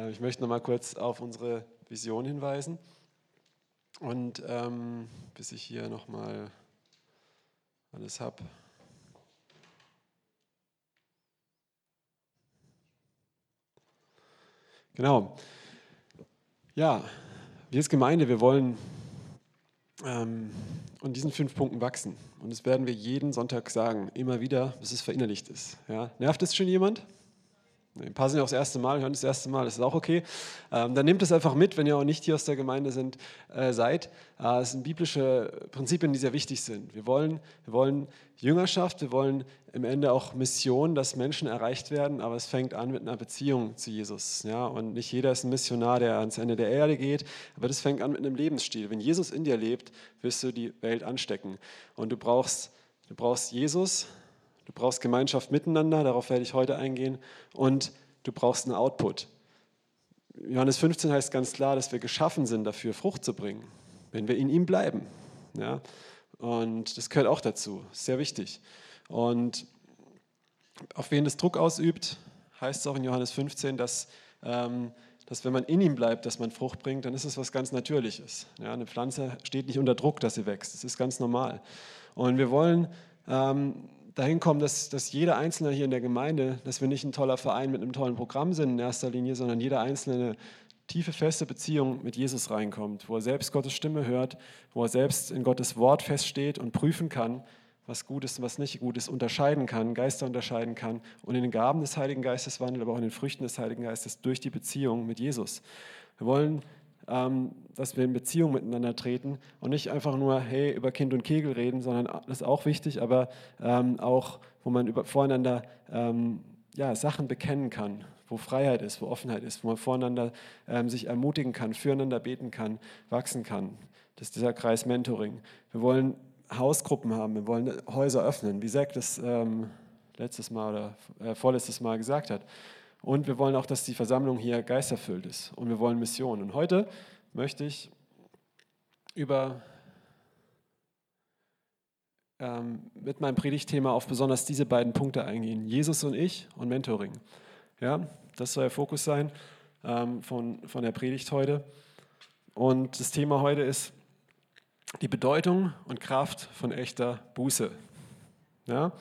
Äh, ich möchte noch mal kurz auf unsere Vision hinweisen. Und ähm, bis ich hier noch mal alles habe. Genau. Ja, wir als Gemeinde, wir wollen ähm, an diesen fünf Punkten wachsen. Und das werden wir jeden Sonntag sagen, immer wieder, bis es verinnerlicht ist. Ja? Nervt es schon jemand? Ein paar sind ja auch das erste Mal, hören das erste Mal, das ist auch okay. Ähm, dann nehmt es einfach mit, wenn ihr auch nicht hier aus der Gemeinde sind, äh, seid. Äh, es sind biblische Prinzipien, die sehr wichtig sind. Wir wollen, wir wollen Jüngerschaft, wir wollen im Ende auch Mission, dass Menschen erreicht werden, aber es fängt an mit einer Beziehung zu Jesus. Ja? Und nicht jeder ist ein Missionar, der ans Ende der Erde geht, aber das fängt an mit einem Lebensstil. Wenn Jesus in dir lebt, wirst du die Welt anstecken. Und du brauchst, du brauchst Jesus, Du brauchst Gemeinschaft miteinander, darauf werde ich heute eingehen. Und du brauchst einen Output. Johannes 15 heißt ganz klar, dass wir geschaffen sind, dafür Frucht zu bringen, wenn wir in ihm bleiben. Ja? Und das gehört auch dazu, sehr wichtig. Und auf wen das Druck ausübt, heißt es auch in Johannes 15, dass, ähm, dass wenn man in ihm bleibt, dass man Frucht bringt, dann ist es was ganz Natürliches. Ja? Eine Pflanze steht nicht unter Druck, dass sie wächst. Das ist ganz normal. Und wir wollen ähm, dahin kommen, dass, dass jeder Einzelne hier in der Gemeinde, dass wir nicht ein toller Verein mit einem tollen Programm sind in erster Linie, sondern jeder Einzelne eine tiefe, feste Beziehung mit Jesus reinkommt, wo er selbst Gottes Stimme hört, wo er selbst in Gottes Wort feststeht und prüfen kann, was gut ist und was nicht gut ist, unterscheiden kann, Geister unterscheiden kann und in den Gaben des Heiligen Geistes wandelt, aber auch in den Früchten des Heiligen Geistes durch die Beziehung mit Jesus. Wir wollen dass wir in Beziehung miteinander treten und nicht einfach nur, hey, über Kind und Kegel reden, sondern das ist auch wichtig, aber ähm, auch, wo man über, voreinander ähm, ja, Sachen bekennen kann, wo Freiheit ist, wo Offenheit ist, wo man voreinander ähm, sich ermutigen kann, füreinander beten kann, wachsen kann. Das ist dieser Kreis Mentoring. Wir wollen Hausgruppen haben, wir wollen Häuser öffnen, wie Zack das ähm, letztes Mal oder äh, vorletztes Mal gesagt hat. Und wir wollen auch, dass die Versammlung hier geisterfüllt ist. Und wir wollen Mission. Und heute möchte ich über ähm, mit meinem Predigtthema auf besonders diese beiden Punkte eingehen. Jesus und ich und Mentoring. Ja, das soll der Fokus sein ähm, von, von der Predigt heute. Und das Thema heute ist die Bedeutung und Kraft von echter Buße. Ja?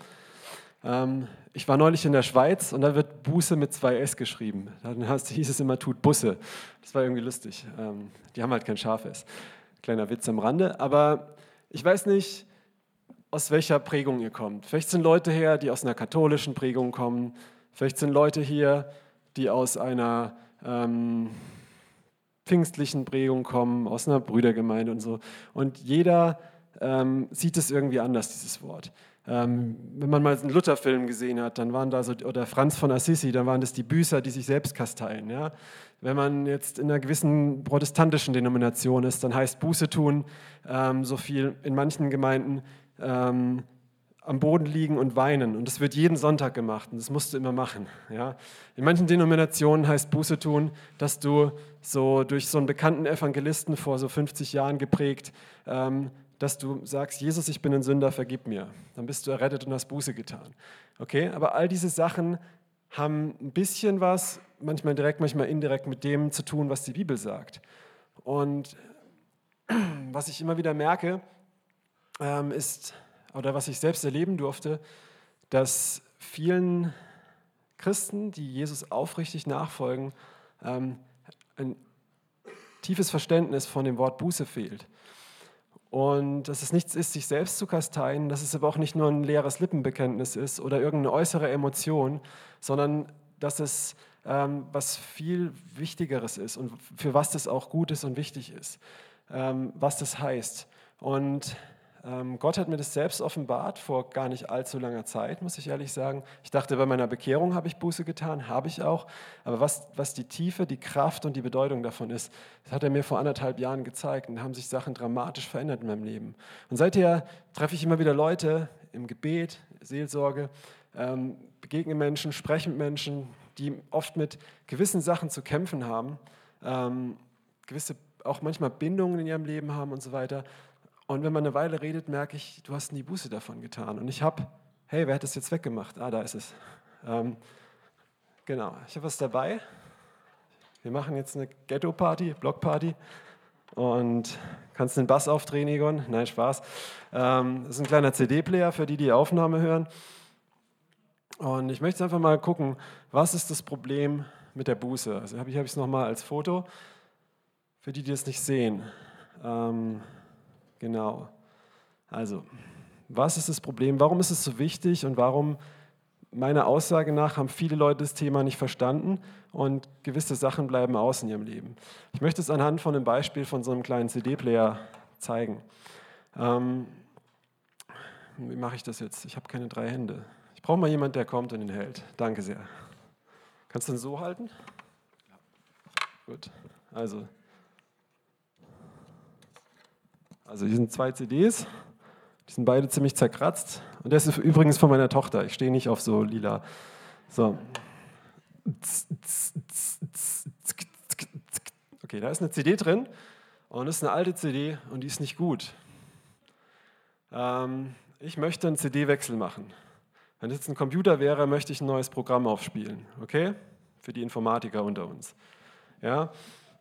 Ähm, ich war neulich in der Schweiz und da wird Buße mit zwei S geschrieben. Dann hieß es immer, tut Busse. Das war irgendwie lustig. Ähm, die haben halt kein scharfes. Kleiner Witz am Rande. Aber ich weiß nicht, aus welcher Prägung ihr kommt. Vielleicht sind Leute her, die aus einer katholischen Prägung kommen. Vielleicht sind Leute hier, die aus einer ähm, pfingstlichen Prägung kommen, aus einer Brüdergemeinde und so. Und jeder ähm, sieht es irgendwie anders, dieses Wort. Ähm, wenn man mal einen Luther-Film gesehen hat, dann waren da so, oder Franz von Assisi, dann waren das die Büßer, die sich selbst kasteien. Ja? Wenn man jetzt in einer gewissen protestantischen Denomination ist, dann heißt Buße tun ähm, so viel in manchen Gemeinden ähm, am Boden liegen und weinen. Und das wird jeden Sonntag gemacht und das musst du immer machen. Ja? In manchen Denominationen heißt Buße tun, dass du so durch so einen bekannten Evangelisten vor so 50 Jahren geprägt ähm, dass du sagst, Jesus, ich bin ein Sünder, vergib mir. Dann bist du errettet und hast Buße getan. Okay, aber all diese Sachen haben ein bisschen was, manchmal direkt, manchmal indirekt mit dem zu tun, was die Bibel sagt. Und was ich immer wieder merke, ähm, ist, oder was ich selbst erleben durfte, dass vielen Christen, die Jesus aufrichtig nachfolgen, ähm, ein tiefes Verständnis von dem Wort Buße fehlt. Und dass es nichts ist, sich selbst zu kasteien, dass es aber auch nicht nur ein leeres Lippenbekenntnis ist oder irgendeine äußere Emotion, sondern dass es ähm, was viel Wichtigeres ist und für was das auch gut ist und wichtig ist, ähm, was das heißt. Und Gott hat mir das selbst offenbart vor gar nicht allzu langer Zeit, muss ich ehrlich sagen. Ich dachte, bei meiner Bekehrung habe ich Buße getan, habe ich auch. Aber was, was die Tiefe, die Kraft und die Bedeutung davon ist, das hat er mir vor anderthalb Jahren gezeigt und da haben sich Sachen dramatisch verändert in meinem Leben. Und seither treffe ich immer wieder Leute im Gebet, Seelsorge, ähm, begegne Menschen, spreche mit Menschen, die oft mit gewissen Sachen zu kämpfen haben, ähm, gewisse auch manchmal Bindungen in ihrem Leben haben und so weiter. Und wenn man eine Weile redet, merke ich, du hast nie Buße davon getan. Und ich habe, hey, wer hat das jetzt weggemacht? Ah, da ist es. Ähm, genau, ich habe was dabei. Wir machen jetzt eine Ghetto-Party, Block-Party. Und kannst den Bass aufdrehen, Egon? Nein, Spaß. Ähm, das ist ein kleiner CD-Player für die, die Aufnahme hören. Und ich möchte einfach mal gucken, was ist das Problem mit der Buße? Also habe ich es nochmal als Foto, für die, die es nicht sehen. Ähm, genau. Also, was ist das Problem? Warum ist es so wichtig und warum, meiner Aussage nach, haben viele Leute das Thema nicht verstanden und gewisse Sachen bleiben aus in ihrem Leben? Ich möchte es anhand von einem Beispiel von so einem kleinen CD-Player zeigen. Ähm, wie mache ich das jetzt? Ich habe keine drei Hände. Ich brauche mal jemanden, der kommt und ihn hält. Danke sehr. Kannst du ihn so halten? Ja. Gut. Also, also hier sind zwei CDs. Die sind beide ziemlich zerkratzt. Und das ist übrigens von meiner Tochter. Ich stehe nicht auf so lila. So. Okay, da ist eine CD drin. Und das ist eine alte CD und die ist nicht gut. Ähm, ich möchte einen CD-Wechsel machen. Wenn es jetzt ein Computer wäre, möchte ich ein neues Programm aufspielen. Okay? Für die Informatiker unter uns. Ja?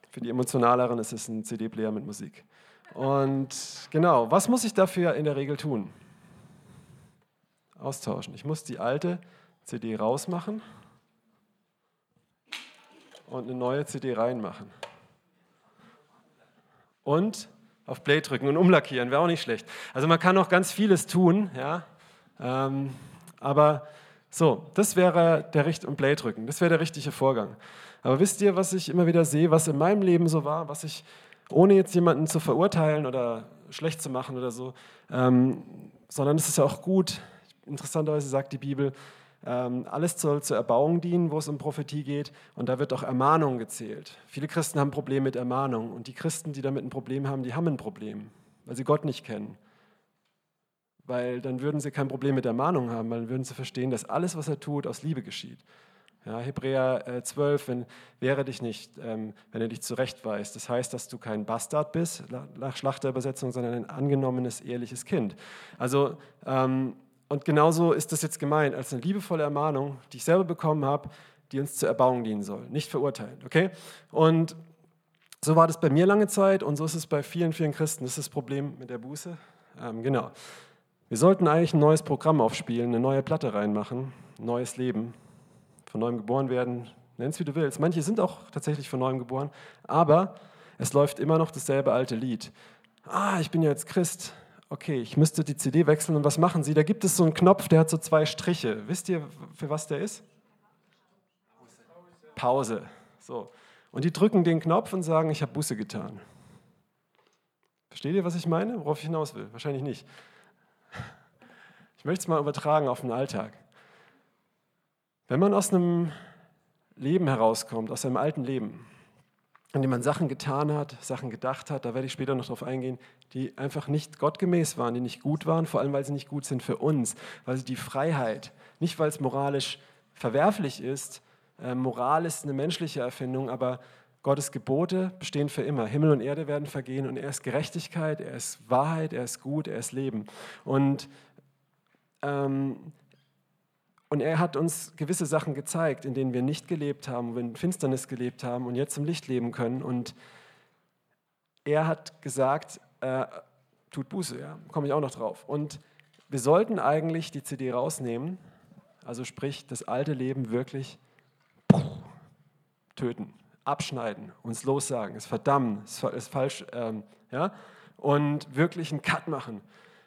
Für die Emotionaleren ist es ein CD-Player mit Musik. Und genau, was muss ich dafür in der Regel tun? Austauschen. Ich muss die alte CD rausmachen und eine neue CD reinmachen. Und auf Play drücken und umlackieren, wäre auch nicht schlecht. Also man kann noch ganz vieles tun, ja. Ähm, aber so, das wäre der Richt und Play drücken, das wäre der richtige Vorgang. Aber wisst ihr, was ich immer wieder sehe, was in meinem Leben so war, was ich, ohne jetzt jemanden zu verurteilen oder schlecht zu machen oder so, ähm, sondern es ist ja auch gut, interessanterweise sagt die Bibel, ähm, alles soll zur Erbauung dienen, wo es um Prophetie geht. Und da wird auch Ermahnung gezählt. Viele Christen haben ein Problem mit Ermahnung. Und die Christen, die damit ein Problem haben, die haben ein Problem, weil sie Gott nicht kennen weil dann würden sie kein Problem mit der Mahnung haben, weil dann würden sie verstehen, dass alles, was er tut, aus Liebe geschieht. Ja, Hebräer 12, äh, wenn, wehre dich nicht, ähm, wenn er dich zurechtweist. Das heißt, dass du kein Bastard bist, nach Schlachterübersetzung, sondern ein angenommenes, ehrliches Kind. Also, ähm, und genauso ist das jetzt gemeint, als eine liebevolle Ermahnung, die ich selber bekommen habe, die uns zur Erbauung dienen soll, nicht verurteilen. Okay? Und so war das bei mir lange Zeit und so ist es bei vielen, vielen Christen. Das ist das Problem mit der Buße. Ähm, genau. Wir sollten eigentlich ein neues Programm aufspielen, eine neue Platte reinmachen, ein neues Leben, von neuem geboren werden, nenn es wie du willst. Manche sind auch tatsächlich von neuem geboren, aber es läuft immer noch dasselbe alte Lied. Ah, ich bin ja jetzt Christ. Okay, ich müsste die CD wechseln und was machen Sie? Da gibt es so einen Knopf, der hat so zwei Striche. Wisst ihr, für was der ist? Pause. So. Und die drücken den Knopf und sagen, ich habe Buße getan. Versteht ihr, was ich meine? Worauf ich hinaus will? Wahrscheinlich nicht. Ich möchte es mal übertragen auf den Alltag. Wenn man aus einem Leben herauskommt, aus seinem alten Leben, in dem man Sachen getan hat, Sachen gedacht hat, da werde ich später noch darauf eingehen, die einfach nicht gottgemäß waren, die nicht gut waren, vor allem weil sie nicht gut sind für uns, weil sie die Freiheit, nicht weil es moralisch verwerflich ist, äh, Moral ist eine menschliche Erfindung, aber Gottes Gebote bestehen für immer. Himmel und Erde werden vergehen und er ist Gerechtigkeit, er ist Wahrheit, er ist gut, er ist Leben. Und, ähm, und er hat uns gewisse Sachen gezeigt, in denen wir nicht gelebt haben, wir in Finsternis gelebt haben und jetzt im Licht leben können. Und er hat gesagt, äh, tut Buße, ja, komme ich auch noch drauf. Und wir sollten eigentlich die CD rausnehmen, also sprich das alte Leben wirklich töten abschneiden, uns lossagen, es verdammen, es ist falsch, ähm, ja, und wirklich einen Cut machen.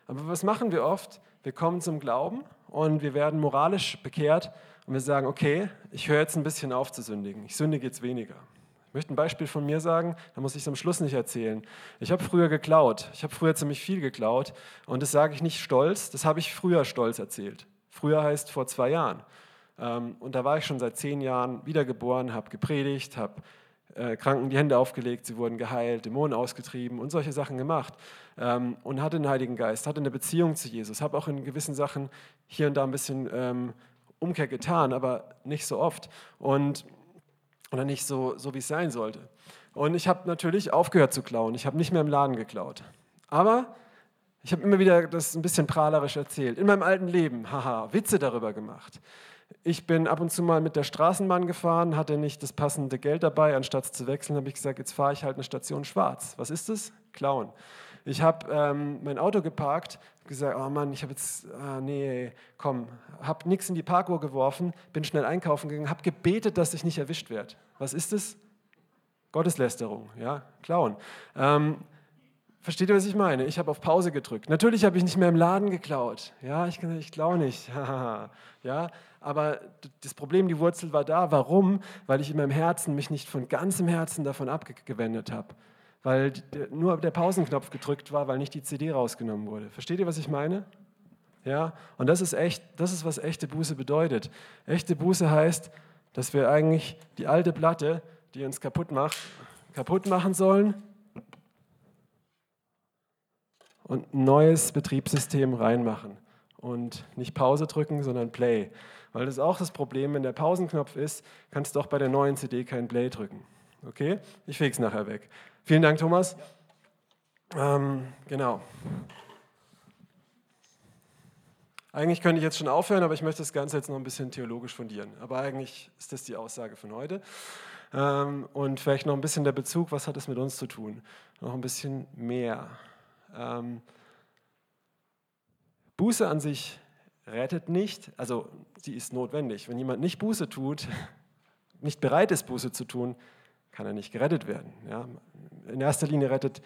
Aber was machen wir oft? Wir kommen zum Glauben und wir werden moralisch bekehrt und wir sagen, okay, ich höre jetzt ein bisschen auf zu sündigen, ich sündige jetzt weniger. Ich möchte ein Beispiel von mir sagen, da muss ich es am Schluss nicht erzählen. Ich habe früher geklaut, ich habe früher ziemlich viel geklaut und das sage ich nicht stolz, das habe ich früher stolz erzählt. Früher heißt vor zwei Jahren. Ähm, und da war ich schon seit zehn Jahren wiedergeboren, habe gepredigt, habe äh, Kranken die Hände aufgelegt, sie wurden geheilt, Dämonen ausgetrieben und solche Sachen gemacht. Ähm, und hatte den Heiligen Geist, hatte eine Beziehung zu Jesus, habe auch in gewissen Sachen hier und da ein bisschen ähm, Umkehr getan, aber nicht so oft und oder nicht so, so wie es sein sollte. Und ich habe natürlich aufgehört zu klauen. Ich habe nicht mehr im Laden geklaut. Aber ich habe immer wieder das ein bisschen prahlerisch erzählt. In meinem alten Leben, haha, Witze darüber gemacht. Ich bin ab und zu mal mit der Straßenbahn gefahren, hatte nicht das passende Geld dabei. Anstatt zu wechseln, habe ich gesagt, jetzt fahre ich halt eine Station schwarz. Was ist das? Klauen. Ich habe ähm, mein Auto geparkt, gesagt, oh Mann, ich habe jetzt, ah, nee, komm, habe nichts in die Parkuhr geworfen, bin schnell einkaufen gegangen, habe gebetet, dass ich nicht erwischt werde. Was ist das? Gotteslästerung, ja, klauen. Ähm, versteht ihr, was ich meine? Ich habe auf Pause gedrückt. Natürlich habe ich nicht mehr im Laden geklaut. Ja, ich, ich klaue nicht. ja, aber das Problem, die Wurzel war da. Warum? Weil ich in meinem Herzen mich nicht von ganzem Herzen davon abgewendet habe weil nur der Pausenknopf gedrückt war, weil nicht die CD rausgenommen wurde. Versteht ihr, was ich meine? Ja, und das ist echt, das ist was echte Buße bedeutet. Echte Buße heißt, dass wir eigentlich die alte Platte, die uns kaputt macht, kaputt machen sollen und ein neues Betriebssystem reinmachen und nicht Pause drücken, sondern Play. Weil das auch das Problem, wenn der Pausenknopf ist, kannst du auch bei der neuen CD kein Play drücken. Okay? Ich fege es nachher weg. Vielen Dank, Thomas. Ähm, genau. Eigentlich könnte ich jetzt schon aufhören, aber ich möchte das Ganze jetzt noch ein bisschen theologisch fundieren. Aber eigentlich ist das die Aussage von heute. Ähm, und vielleicht noch ein bisschen der Bezug, was hat es mit uns zu tun? Noch ein bisschen mehr. Ähm, Buße an sich rettet nicht, also sie ist notwendig. Wenn jemand nicht Buße tut, nicht bereit ist, Buße zu tun, kann er nicht gerettet werden. Ja? In erster Linie rettet,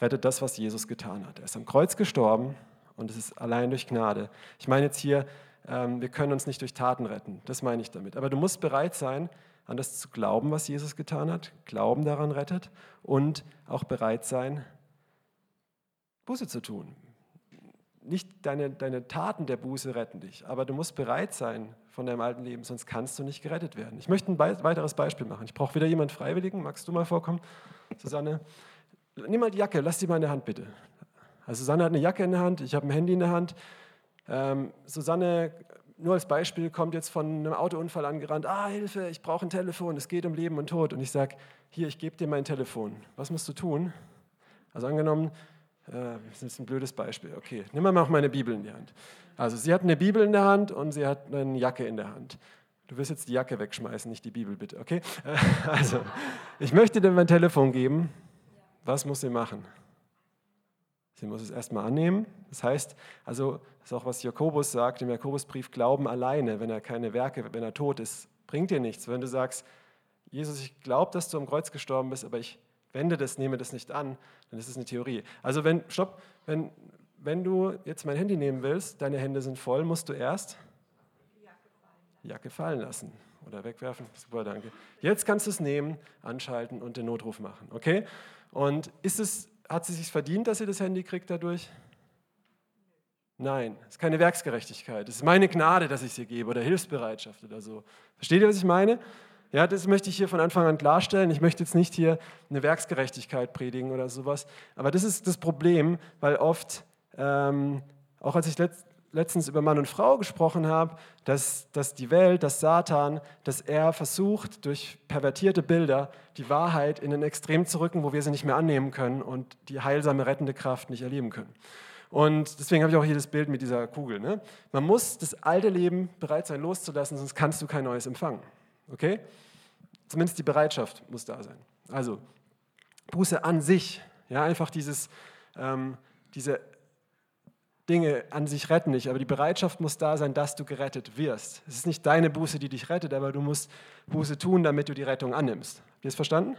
rettet das, was Jesus getan hat. Er ist am Kreuz gestorben und es ist allein durch Gnade. Ich meine jetzt hier, ähm, wir können uns nicht durch Taten retten. Das meine ich damit. Aber du musst bereit sein, an das zu glauben, was Jesus getan hat. Glauben daran rettet und auch bereit sein, Buße zu tun. Nicht deine, deine Taten der Buße retten dich, aber du musst bereit sein, von deinem alten Leben, sonst kannst du nicht gerettet werden. Ich möchte ein weiteres Beispiel machen. Ich brauche wieder jemanden Freiwilligen. Magst du mal vorkommen, Susanne? Nimm mal die Jacke, lass die mal in der Hand bitte. Also Susanne hat eine Jacke in der Hand, ich habe ein Handy in der Hand. Ähm, Susanne, nur als Beispiel, kommt jetzt von einem Autounfall angerannt. Ah, Hilfe, ich brauche ein Telefon, es geht um Leben und Tod. Und ich sage, hier, ich gebe dir mein Telefon. Was musst du tun? Also angenommen, das ist ein blödes Beispiel. Okay, nimm mal auch meine Bibel in die Hand. Also sie hat eine Bibel in der Hand und sie hat eine Jacke in der Hand. Du wirst jetzt die Jacke wegschmeißen, nicht die Bibel, bitte, okay? Also, ich möchte dir mein Telefon geben. Was muss sie machen? Sie muss es erstmal annehmen. Das heißt, also, das ist auch was Jakobus sagt im Jakobusbrief, Glauben alleine, wenn er keine Werke, wenn er tot ist, bringt dir nichts. Wenn du sagst, Jesus, ich glaube, dass du am Kreuz gestorben bist, aber ich wende das, nehme das nicht an, dann ist es eine Theorie. Also wenn, stopp, wenn, wenn du jetzt mein Handy nehmen willst, deine Hände sind voll, musst du erst die Jacke fallen lassen oder wegwerfen. Super, danke. Jetzt kannst du es nehmen, anschalten und den Notruf machen. Okay? Und ist es, hat sie sich verdient, dass sie das Handy kriegt dadurch? Nein, es ist keine Werksgerechtigkeit. Es ist meine Gnade, dass ich sie gebe oder Hilfsbereitschaft oder so. Versteht ihr, was ich meine? Ja, das möchte ich hier von Anfang an klarstellen. Ich möchte jetzt nicht hier eine Werksgerechtigkeit predigen oder sowas. Aber das ist das Problem, weil oft, ähm, auch als ich letzt, letztens über Mann und Frau gesprochen habe, dass, dass die Welt, dass Satan, dass er versucht, durch pervertierte Bilder die Wahrheit in ein Extrem zu rücken, wo wir sie nicht mehr annehmen können und die heilsame, rettende Kraft nicht erleben können. Und deswegen habe ich auch hier das Bild mit dieser Kugel. Ne? Man muss das alte Leben bereit sein loszulassen, sonst kannst du kein neues empfangen. Okay? Zumindest die Bereitschaft muss da sein. Also, Buße an sich, ja, einfach dieses, ähm, diese Dinge an sich retten nicht, aber die Bereitschaft muss da sein, dass du gerettet wirst. Es ist nicht deine Buße, die dich rettet, aber du musst Buße tun, damit du die Rettung annimmst. Habt ihr es verstanden?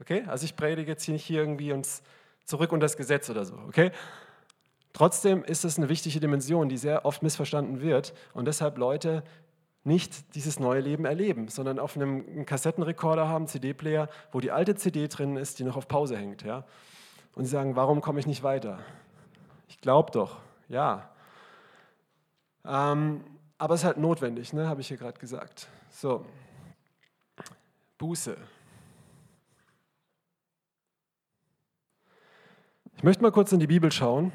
Okay? Also ich predige jetzt hier nicht irgendwie uns zurück unter das Gesetz oder so, okay? Trotzdem ist es eine wichtige Dimension, die sehr oft missverstanden wird und deshalb Leute nicht dieses neue Leben erleben, sondern auf einem Kassettenrekorder haben, CD-Player, wo die alte CD drin ist, die noch auf Pause hängt. Ja? Und sie sagen, warum komme ich nicht weiter? Ich glaube doch, ja. Ähm, aber es ist halt notwendig, ne? habe ich hier gerade gesagt. So, Buße. Ich möchte mal kurz in die Bibel schauen.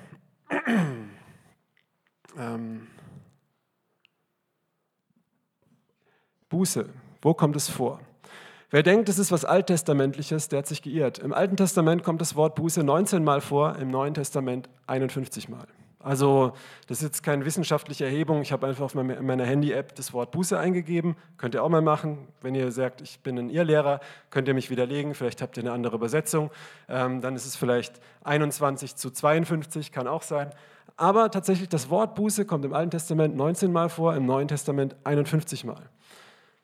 ähm, Buße, wo kommt es vor? Wer denkt, es ist was Alttestamentliches, der hat sich geirrt. Im Alten Testament kommt das Wort Buße 19 Mal vor, im Neuen Testament 51 Mal. Also das ist jetzt keine wissenschaftliche Erhebung. Ich habe einfach auf meiner Handy-App das Wort Buße eingegeben. Könnt ihr auch mal machen. Wenn ihr sagt, ich bin ein Irrlehrer, könnt ihr mich widerlegen. Vielleicht habt ihr eine andere Übersetzung. Ähm, dann ist es vielleicht 21 zu 52, kann auch sein. Aber tatsächlich, das Wort Buße kommt im Alten Testament 19 Mal vor, im Neuen Testament 51 Mal.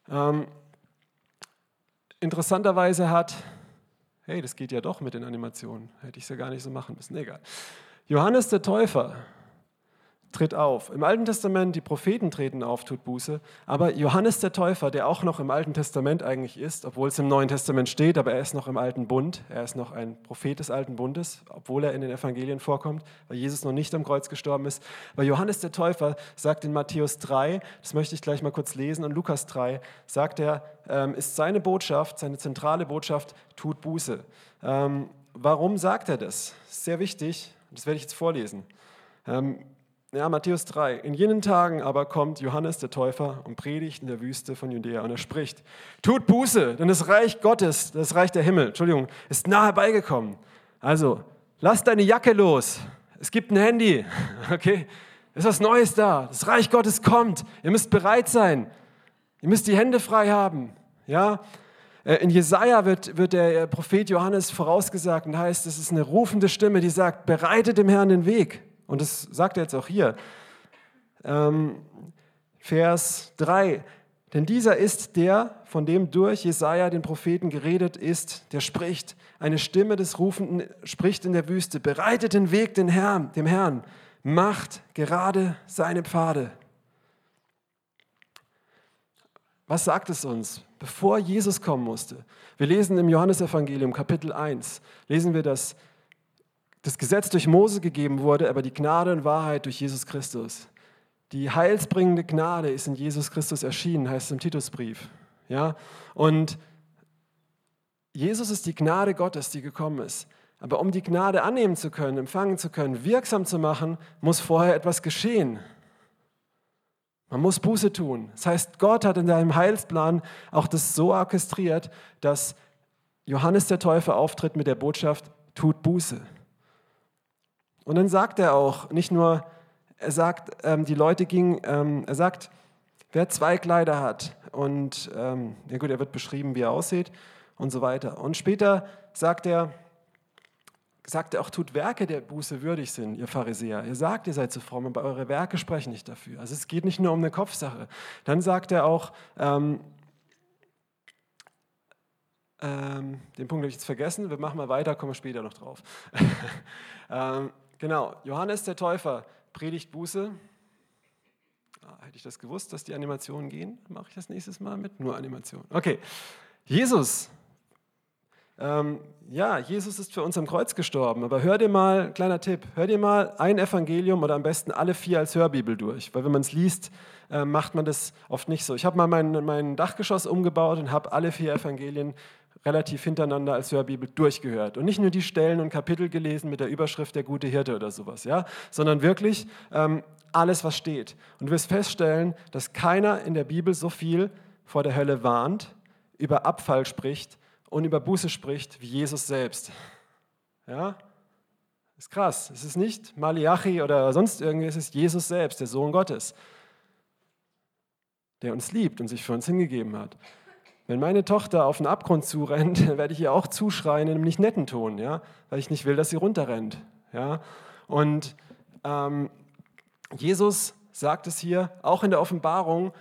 Ähm, interessanterweise hat, hey, das geht ja doch mit den Animationen. Hätte ich es ja gar nicht so machen müssen. Egal. Johannes der Täufer tritt auf. Im Alten Testament, die Propheten treten auf, tut Buße. Aber Johannes der Täufer, der auch noch im Alten Testament eigentlich ist, obwohl es im Neuen Testament steht, aber er ist noch im Alten Bund, er ist noch ein Prophet des Alten Bundes, obwohl er in den Evangelien vorkommt, weil Jesus noch nicht am Kreuz gestorben ist. Aber Johannes der Täufer sagt in Matthäus 3, das möchte ich gleich mal kurz lesen, und Lukas 3, sagt er, ähm, ist seine Botschaft, seine zentrale Botschaft, tut Buße. Ähm, warum sagt er das? Sehr wichtig, das werde ich jetzt vorlesen. Ja, Matthäus 3. In jenen Tagen aber kommt Johannes der Täufer und predigt in der Wüste von Judäa und er spricht: Tut Buße, denn das Reich Gottes, das Reich der Himmel, Entschuldigung, ist nahe herbeigekommen. Also, lass deine Jacke los. Es gibt ein Handy. Okay? Es ist was Neues da. Das Reich Gottes kommt. Ihr müsst bereit sein. Ihr müsst die Hände frei haben. Ja? Äh, in Jesaja wird, wird der Prophet Johannes vorausgesagt und heißt, es ist eine rufende Stimme, die sagt: Bereitet dem Herrn den Weg. Und das sagt er jetzt auch hier. Ähm, Vers 3. Denn dieser ist der, von dem durch Jesaja den Propheten geredet ist, der spricht. Eine Stimme des Rufenden spricht in der Wüste: Bereitet den Weg den Herrn, dem Herrn, macht gerade seine Pfade. Was sagt es uns, bevor Jesus kommen musste? Wir lesen im Johannesevangelium Kapitel 1, lesen wir, dass das Gesetz durch Mose gegeben wurde, aber die Gnade und Wahrheit durch Jesus Christus. Die heilsbringende Gnade ist in Jesus Christus erschienen, heißt es im Titusbrief. Ja? Und Jesus ist die Gnade Gottes, die gekommen ist. Aber um die Gnade annehmen zu können, empfangen zu können, wirksam zu machen, muss vorher etwas geschehen. Man muss Buße tun. Das heißt, Gott hat in seinem Heilsplan auch das so orchestriert, dass Johannes der Täufer auftritt mit der Botschaft, tut Buße. Und dann sagt er auch, nicht nur, er sagt, ähm, die Leute gingen, ähm, er sagt, wer zwei Kleider hat und, ähm, ja gut, er wird beschrieben, wie er aussieht und so weiter. Und später sagt er, sagt er auch, tut Werke der Buße würdig sind, ihr Pharisäer. Ihr sagt, ihr seid zu fromm, aber eure Werke sprechen nicht dafür. Also es geht nicht nur um eine Kopfsache. Dann sagt er auch, ähm, ähm, den Punkt habe ich jetzt vergessen, wir machen mal weiter, kommen später noch drauf. ähm, Genau, Johannes der Täufer predigt Buße. Ah, hätte ich das gewusst, dass die Animationen gehen, mache ich das nächstes Mal mit nur Animationen. Okay, Jesus. Ähm, ja, Jesus ist für uns am Kreuz gestorben, aber hör dir mal, kleiner Tipp, hör dir mal ein Evangelium oder am besten alle vier als Hörbibel durch, weil wenn man es liest, äh, macht man das oft nicht so. Ich habe mal mein, mein Dachgeschoss umgebaut und habe alle vier Evangelien relativ hintereinander als Hörbibel durchgehört. Und nicht nur die Stellen und Kapitel gelesen mit der Überschrift der gute Hirte oder sowas, ja, sondern wirklich ähm, alles, was steht. Und du wirst feststellen, dass keiner in der Bibel so viel vor der Hölle warnt, über Abfall spricht und über Buße spricht wie Jesus selbst. Ja, ist krass. Es ist nicht Malachi oder sonst irgendwie, es ist Jesus selbst, der Sohn Gottes, der uns liebt und sich für uns hingegeben hat. Wenn meine Tochter auf den Abgrund zurennt, werde ich ihr auch zuschreien in einem nicht netten Ton, ja? weil ich nicht will, dass sie runterrennt. Ja? Und ähm, Jesus sagt es hier, auch in der Offenbarung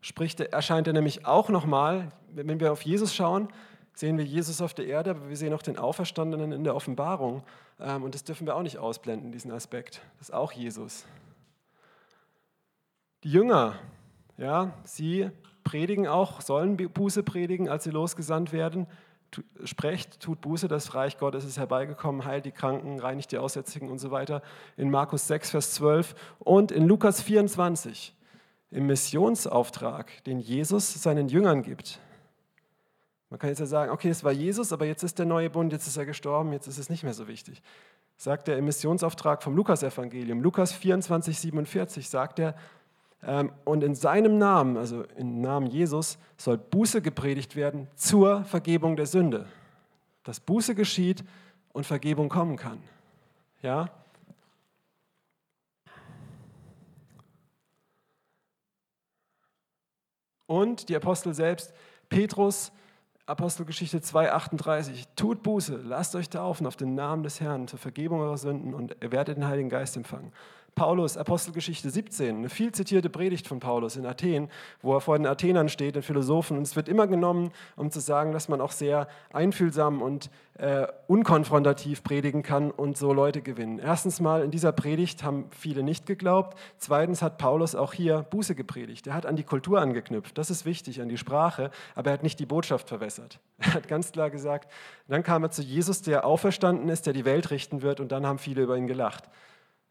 spricht, erscheint er nämlich auch nochmal, wenn wir auf Jesus schauen, sehen wir Jesus auf der Erde, aber wir sehen auch den Auferstandenen in der Offenbarung. Ähm, und das dürfen wir auch nicht ausblenden, diesen Aspekt. Das ist auch Jesus. Die Jünger, ja, sie predigen auch, sollen Buße predigen, als sie losgesandt werden. Sprecht, tut Buße, das Reich Gottes ist herbeigekommen, heilt die Kranken, reinigt die Aussätzigen und so weiter. In Markus 6, Vers 12 und in Lukas 24 im Missionsauftrag, den Jesus seinen Jüngern gibt. Man kann jetzt ja sagen, okay, es war Jesus, aber jetzt ist der neue Bund, jetzt ist er gestorben, jetzt ist es nicht mehr so wichtig. Sagt er im Missionsauftrag vom Lukas-Evangelium, Lukas 24, 47, sagt er, ähm, und in seinem Namen, also im Namen Jesus, soll Buße gepredigt werden zur Vergebung der Sünde. Dass Buße geschieht und Vergebung kommen kann. Ja? Und die Apostel selbst, Petrus, Apostelgeschichte 2,38, tut Buße, lasst euch taufen auf den Namen des Herrn zur Vergebung eurer Sünden und werdet den Heiligen Geist empfangen. Paulus, Apostelgeschichte 17, eine viel zitierte Predigt von Paulus in Athen, wo er vor den Athenern steht, den Philosophen. Und es wird immer genommen, um zu sagen, dass man auch sehr einfühlsam und äh, unkonfrontativ predigen kann und so Leute gewinnen. Erstens mal, in dieser Predigt haben viele nicht geglaubt. Zweitens hat Paulus auch hier Buße gepredigt. Er hat an die Kultur angeknüpft. Das ist wichtig, an die Sprache, aber er hat nicht die Botschaft verwässert. Er hat ganz klar gesagt, dann kam er zu Jesus, der auferstanden ist, der die Welt richten wird, und dann haben viele über ihn gelacht.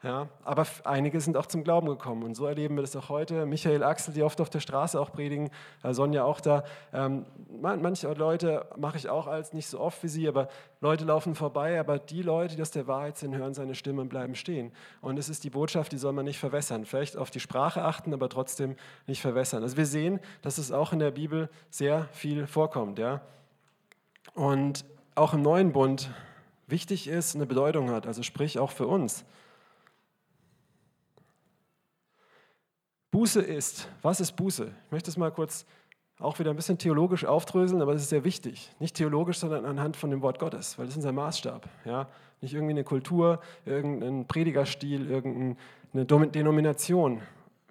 Ja, aber einige sind auch zum Glauben gekommen und so erleben wir das auch heute. Michael Axel, die oft auf der Straße auch predigen, äh, Sonja auch da. Ähm, manche Leute mache ich auch als nicht so oft wie sie, aber Leute laufen vorbei, aber die Leute, die aus der Wahrheit sind, hören seine Stimme und bleiben stehen. Und es ist die Botschaft, die soll man nicht verwässern. Vielleicht auf die Sprache achten, aber trotzdem nicht verwässern. Also wir sehen, dass es auch in der Bibel sehr viel vorkommt. Ja? Und auch im Neuen Bund wichtig ist, eine Bedeutung hat, also sprich auch für uns. Buße ist. Was ist Buße? Ich möchte es mal kurz auch wieder ein bisschen theologisch aufdröseln, aber es ist sehr wichtig. Nicht theologisch, sondern anhand von dem Wort Gottes, weil das ist unser Maßstab. Ja? Nicht irgendwie eine Kultur, irgendein Predigerstil, irgendeine Denomination,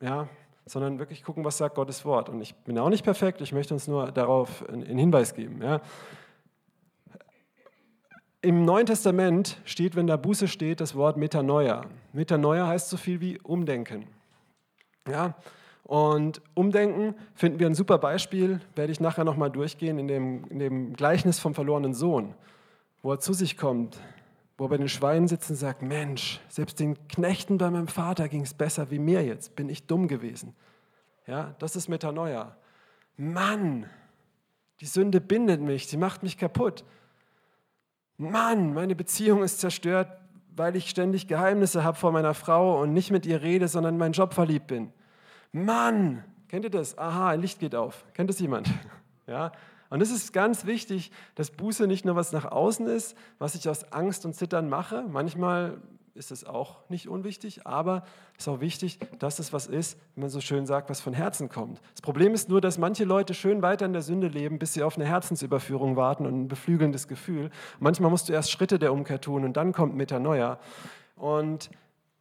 ja? sondern wirklich gucken, was sagt Gottes Wort. Und ich bin auch nicht perfekt, ich möchte uns nur darauf einen Hinweis geben. Ja? Im Neuen Testament steht, wenn da Buße steht, das Wort Metanoia. Metanoia heißt so viel wie Umdenken. Ja, und Umdenken finden wir ein super Beispiel, werde ich nachher nochmal durchgehen, in dem, in dem Gleichnis vom verlorenen Sohn, wo er zu sich kommt, wo er bei den Schweinen sitzt und sagt, Mensch, selbst den Knechten bei meinem Vater ging es besser wie mir jetzt, bin ich dumm gewesen. Ja, das ist Metanoia. Mann, die Sünde bindet mich, sie macht mich kaputt. Mann, meine Beziehung ist zerstört, weil ich ständig Geheimnisse habe vor meiner Frau und nicht mit ihr rede, sondern in meinen Job verliebt bin. Mann, kennt ihr das? Aha, ein Licht geht auf. Kennt das jemand? Ja? Und es ist ganz wichtig, dass Buße nicht nur was nach außen ist, was ich aus Angst und Zittern mache. Manchmal ist es auch nicht unwichtig, aber es ist auch wichtig, dass es was ist, wie man so schön sagt, was von Herzen kommt. Das Problem ist nur, dass manche Leute schön weiter in der Sünde leben, bis sie auf eine Herzensüberführung warten und ein beflügelndes Gefühl. Manchmal musst du erst Schritte der Umkehr tun und dann kommt Metanoia. Und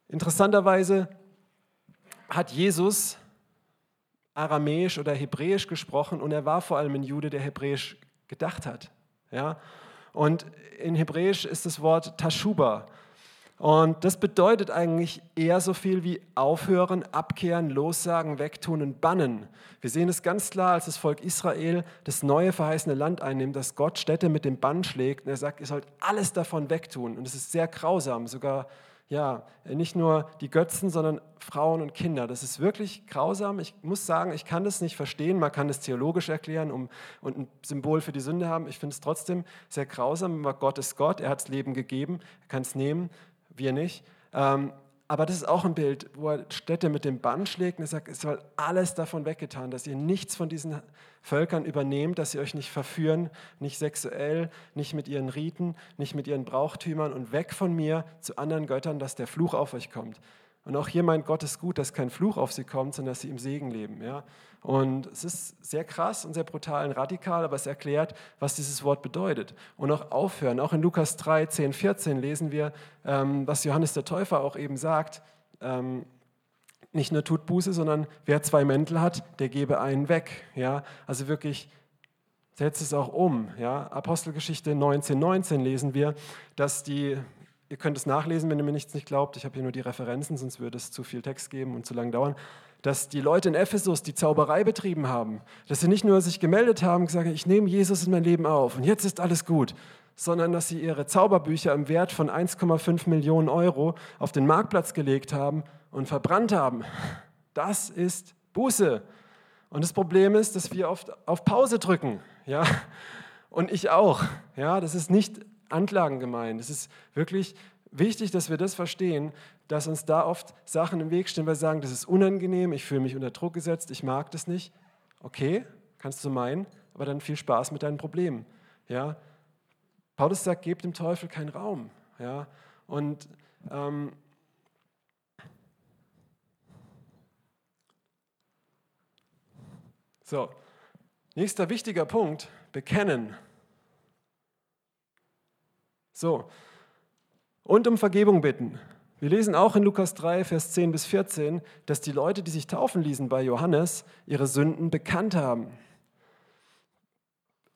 interessanterweise hat Jesus Aramäisch oder Hebräisch gesprochen und er war vor allem ein Jude, der Hebräisch gedacht hat. Ja? Und in Hebräisch ist das Wort Tashuba und das bedeutet eigentlich eher so viel wie aufhören, abkehren, lossagen, wegtun und bannen. Wir sehen es ganz klar, als das Volk Israel das neue verheißene Land einnimmt, dass Gott Städte mit dem Bann schlägt und er sagt, ihr sollt alles davon wegtun. Und es ist sehr grausam, sogar ja, nicht nur die Götzen, sondern Frauen und Kinder. Das ist wirklich grausam. Ich muss sagen, ich kann das nicht verstehen. Man kann das theologisch erklären um, und ein Symbol für die Sünde haben. Ich finde es trotzdem sehr grausam, weil Gott ist Gott. Er hat das Leben gegeben. Er kann es nehmen wir nicht. Ähm, aber das ist auch ein Bild, wo er Städte mit dem Bann schlägt und er sagt, es soll alles davon weggetan, dass ihr nichts von diesen Völkern übernehmt, dass sie euch nicht verführen, nicht sexuell, nicht mit ihren Riten, nicht mit ihren Brauchtümern und weg von mir zu anderen Göttern, dass der Fluch auf euch kommt. Und auch hier meint Gott es gut, dass kein Fluch auf sie kommt, sondern dass sie im Segen leben. Ja? Und es ist sehr krass und sehr brutal und radikal, aber es erklärt, was dieses Wort bedeutet. Und auch aufhören. Auch in Lukas 3, 10, 14 lesen wir, ähm, was Johannes der Täufer auch eben sagt. Ähm, nicht nur tut Buße, sondern wer zwei Mäntel hat, der gebe einen weg. Ja? Also wirklich setzt es auch um. Ja? Apostelgeschichte 19, 19 lesen wir, dass die Ihr könnt es nachlesen, wenn ihr mir nichts nicht glaubt. Ich habe hier nur die Referenzen, sonst würde es zu viel Text geben und zu lang dauern. Dass die Leute in Ephesus die Zauberei betrieben haben. Dass sie nicht nur sich gemeldet haben und gesagt haben, ich nehme Jesus in mein Leben auf und jetzt ist alles gut. Sondern dass sie ihre Zauberbücher im Wert von 1,5 Millionen Euro auf den Marktplatz gelegt haben und verbrannt haben. Das ist Buße. Und das Problem ist, dass wir oft auf Pause drücken. Ja? Und ich auch. Ja? Das ist nicht Anklagen gemeint. Es ist wirklich wichtig, dass wir das verstehen, dass uns da oft Sachen im Weg stehen, weil wir sagen, das ist unangenehm, ich fühle mich unter Druck gesetzt, ich mag das nicht. Okay, kannst du meinen, aber dann viel Spaß mit deinen Problemen. Ja? Paulus sagt, gebt dem Teufel keinen Raum. Ja? Und ähm, So, nächster wichtiger Punkt, bekennen. So, und um Vergebung bitten. Wir lesen auch in Lukas 3, Vers 10 bis 14, dass die Leute, die sich taufen ließen bei Johannes, ihre Sünden bekannt haben.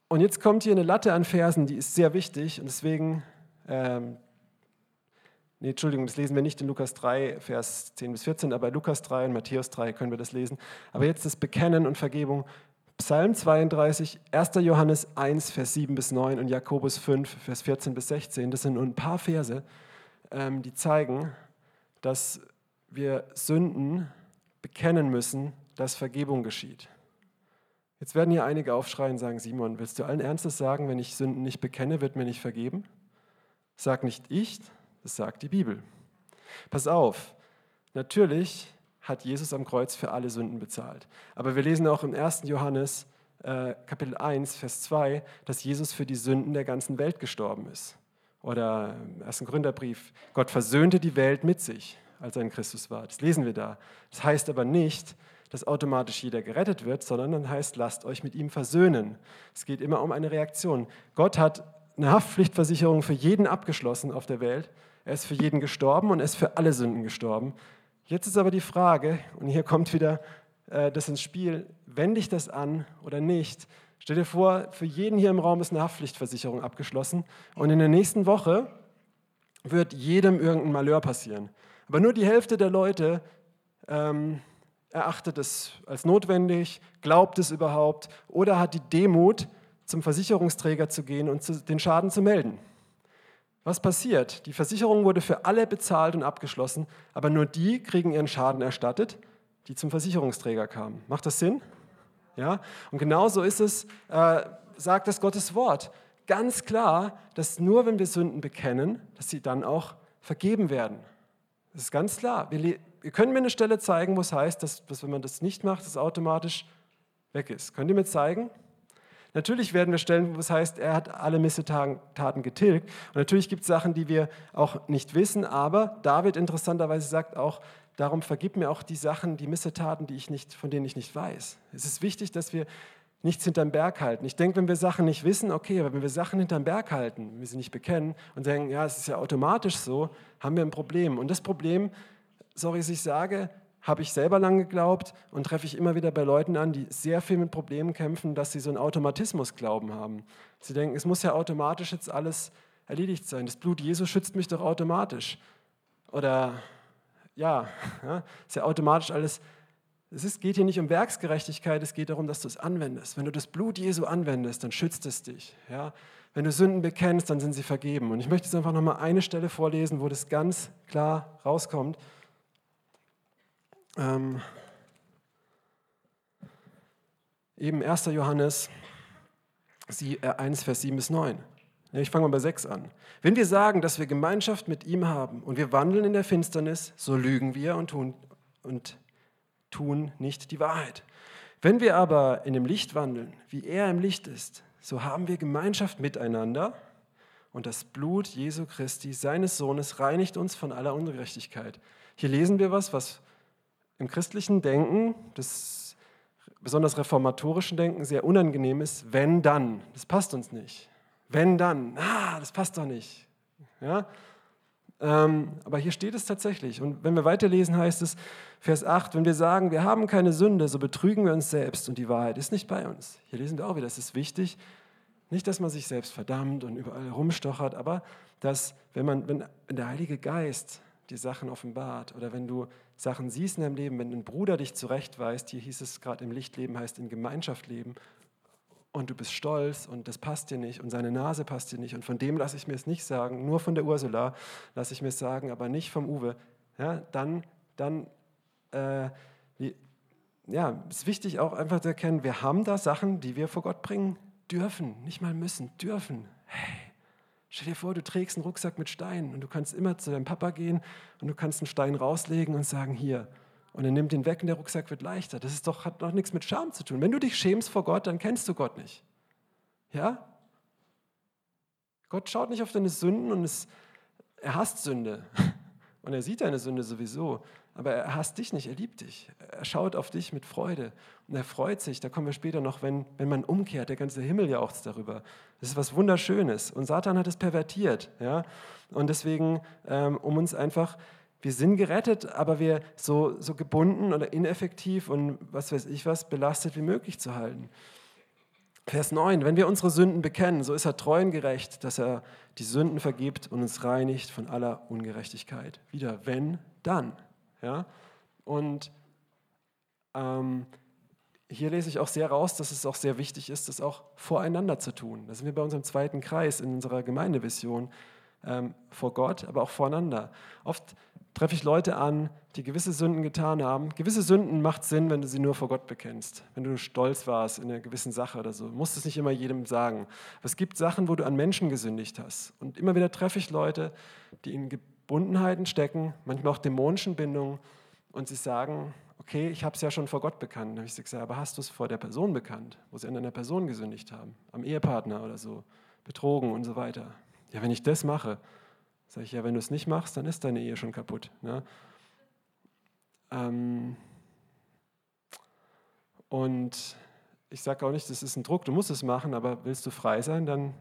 Und jetzt kommt hier eine Latte an Versen, die ist sehr wichtig und deswegen, ähm, nee, Entschuldigung, das lesen wir nicht in Lukas 3, Vers 10 bis 14, aber Lukas 3 und Matthäus 3 können wir das lesen. Aber jetzt das Bekennen und Vergebung. Psalm 32, 1. Johannes 1, Vers 7 bis 9 und Jakobus 5, Vers 14 bis 16. Das sind nur ein paar Verse, ähm, die zeigen, dass wir Sünden bekennen müssen, dass Vergebung geschieht. Jetzt werden hier einige aufschreien und sagen, Simon, willst du allen Ernstes sagen, wenn ich Sünden nicht bekenne, wird mir nicht vergeben? Sag nicht ich, das sagt die Bibel. Pass auf, natürlich hat Jesus am Kreuz für alle Sünden bezahlt. Aber wir lesen auch im 1. Johannes äh, Kapitel 1, Vers 2, dass Jesus für die Sünden der ganzen Welt gestorben ist. Oder im 1. Gründerbrief, Gott versöhnte die Welt mit sich, als er in Christus war. Das lesen wir da. Das heißt aber nicht, dass automatisch jeder gerettet wird, sondern dann heißt, lasst euch mit ihm versöhnen. Es geht immer um eine Reaktion. Gott hat eine Haftpflichtversicherung für jeden abgeschlossen auf der Welt. Er ist für jeden gestorben und er ist für alle Sünden gestorben. Jetzt ist aber die Frage, und hier kommt wieder äh, das ins Spiel, wende ich das an oder nicht? Stell dir vor, für jeden hier im Raum ist eine Haftpflichtversicherung abgeschlossen und in der nächsten Woche wird jedem irgendein Malheur passieren. Aber nur die Hälfte der Leute ähm, erachtet es als notwendig, glaubt es überhaupt oder hat die Demut, zum Versicherungsträger zu gehen und zu, den Schaden zu melden. Was passiert? Die Versicherung wurde für alle bezahlt und abgeschlossen, aber nur die kriegen ihren Schaden erstattet, die zum Versicherungsträger kamen. Macht das Sinn? Ja? Und genauso ist es, äh, sagt das Gottes Wort. Ganz klar, dass nur wenn wir Sünden bekennen, dass sie dann auch vergeben werden. Das ist ganz klar. Wir, Ihr könnt mir eine Stelle zeigen, wo es heißt, dass, dass wenn man das nicht macht, es automatisch weg ist. Könnt ihr mir zeigen? Natürlich werden wir Stellen, wo es heißt, er hat alle Missetaten getilgt. Und natürlich gibt es Sachen, die wir auch nicht wissen, aber David interessanterweise sagt auch, darum vergib mir auch die Sachen, die Missetaten, die ich nicht, von denen ich nicht weiß. Es ist wichtig, dass wir nichts hinterm Berg halten. Ich denke, wenn wir Sachen nicht wissen, okay, aber wenn wir Sachen hinterm Berg halten, wenn wir sie nicht bekennen und denken, ja, es ist ja automatisch so, haben wir ein Problem. Und das Problem sorry, dass ich sage, habe ich selber lange geglaubt und treffe ich immer wieder bei Leuten an, die sehr viel mit Problemen kämpfen, dass sie so einen Automatismus glauben haben. Sie denken, es muss ja automatisch jetzt alles erledigt sein. Das Blut Jesu schützt mich doch automatisch. Oder ja, ja ist ja automatisch alles. Es ist, geht hier nicht um Werksgerechtigkeit, es geht darum, dass du es anwendest. Wenn du das Blut Jesu anwendest, dann schützt es dich. Ja? Wenn du Sünden bekennst, dann sind sie vergeben. Und ich möchte jetzt einfach nochmal eine Stelle vorlesen, wo das ganz klar rauskommt. Ähm, eben 1. Johannes 1, äh, Vers 7 bis 9. Ich fange mal bei 6 an. Wenn wir sagen, dass wir Gemeinschaft mit ihm haben und wir wandeln in der Finsternis, so lügen wir und tun, und tun nicht die Wahrheit. Wenn wir aber in dem Licht wandeln, wie er im Licht ist, so haben wir Gemeinschaft miteinander und das Blut Jesu Christi, seines Sohnes, reinigt uns von aller Ungerechtigkeit. Hier lesen wir was, was im christlichen Denken, das besonders reformatorischen Denken, sehr unangenehm ist, wenn dann. Das passt uns nicht. Wenn dann, ah, das passt doch nicht. Ja? Ähm, aber hier steht es tatsächlich. Und wenn wir weiterlesen, heißt es, Vers 8, wenn wir sagen, wir haben keine Sünde, so betrügen wir uns selbst und die Wahrheit ist nicht bei uns. Hier lesen wir auch wieder, es ist wichtig, nicht, dass man sich selbst verdammt und überall rumstochert, aber dass, wenn, man, wenn der Heilige Geist die Sachen offenbart oder wenn du Sachen siehst in deinem Leben, wenn ein Bruder dich zurechtweist, hier hieß es gerade im Lichtleben, heißt in Gemeinschaft leben, und du bist stolz und das passt dir nicht und seine Nase passt dir nicht und von dem lasse ich mir es nicht sagen, nur von der Ursula lasse ich mir es sagen, aber nicht vom Uwe, ja, dann, dann äh, ja, ist wichtig auch einfach zu erkennen, wir haben da Sachen, die wir vor Gott bringen dürfen, nicht mal müssen, dürfen. Hey, Stell dir vor, du trägst einen Rucksack mit Steinen und du kannst immer zu deinem Papa gehen und du kannst einen Stein rauslegen und sagen, hier. Und er nimmt ihn weg und der Rucksack wird leichter. Das ist doch, hat doch nichts mit Scham zu tun. Wenn du dich schämst vor Gott, dann kennst du Gott nicht. Ja? Gott schaut nicht auf deine Sünden und es, er hasst Sünde. Und er sieht deine Sünde sowieso, aber er hasst dich nicht, er liebt dich. Er schaut auf dich mit Freude und er freut sich. Da kommen wir später noch, wenn, wenn man umkehrt, der ganze Himmel jauchzt darüber. Das ist was Wunderschönes. Und Satan hat es pervertiert. Ja? Und deswegen, ähm, um uns einfach, wir sind gerettet, aber wir so, so gebunden oder ineffektiv und was weiß ich was, belastet wie möglich zu halten. Vers 9, wenn wir unsere Sünden bekennen, so ist er treu und gerecht, dass er die Sünden vergibt und uns reinigt von aller Ungerechtigkeit. Wieder, wenn, dann. Ja? Und ähm, hier lese ich auch sehr raus, dass es auch sehr wichtig ist, das auch voreinander zu tun. Da sind wir bei unserem zweiten Kreis in unserer Gemeindevision ähm, vor Gott, aber auch voreinander. Oft treffe ich Leute an, die gewisse Sünden getan haben. Gewisse Sünden macht Sinn, wenn du sie nur vor Gott bekennst. Wenn du stolz warst in einer gewissen Sache oder so. Du musst es nicht immer jedem sagen. Aber es gibt Sachen, wo du an Menschen gesündigt hast. Und immer wieder treffe ich Leute, die in Gebundenheiten stecken, manchmal auch dämonischen Bindungen. Und sie sagen, okay, ich habe es ja schon vor Gott bekannt. Dann habe ich gesagt, aber hast du es vor der Person bekannt, wo sie an einer Person gesündigt haben? Am Ehepartner oder so, betrogen und so weiter. Ja, wenn ich das mache, Sag ich, ja, wenn du es nicht machst, dann ist deine Ehe schon kaputt. Ne? Ähm und ich sage auch nicht, das ist ein Druck, du musst es machen, aber willst du frei sein, dann,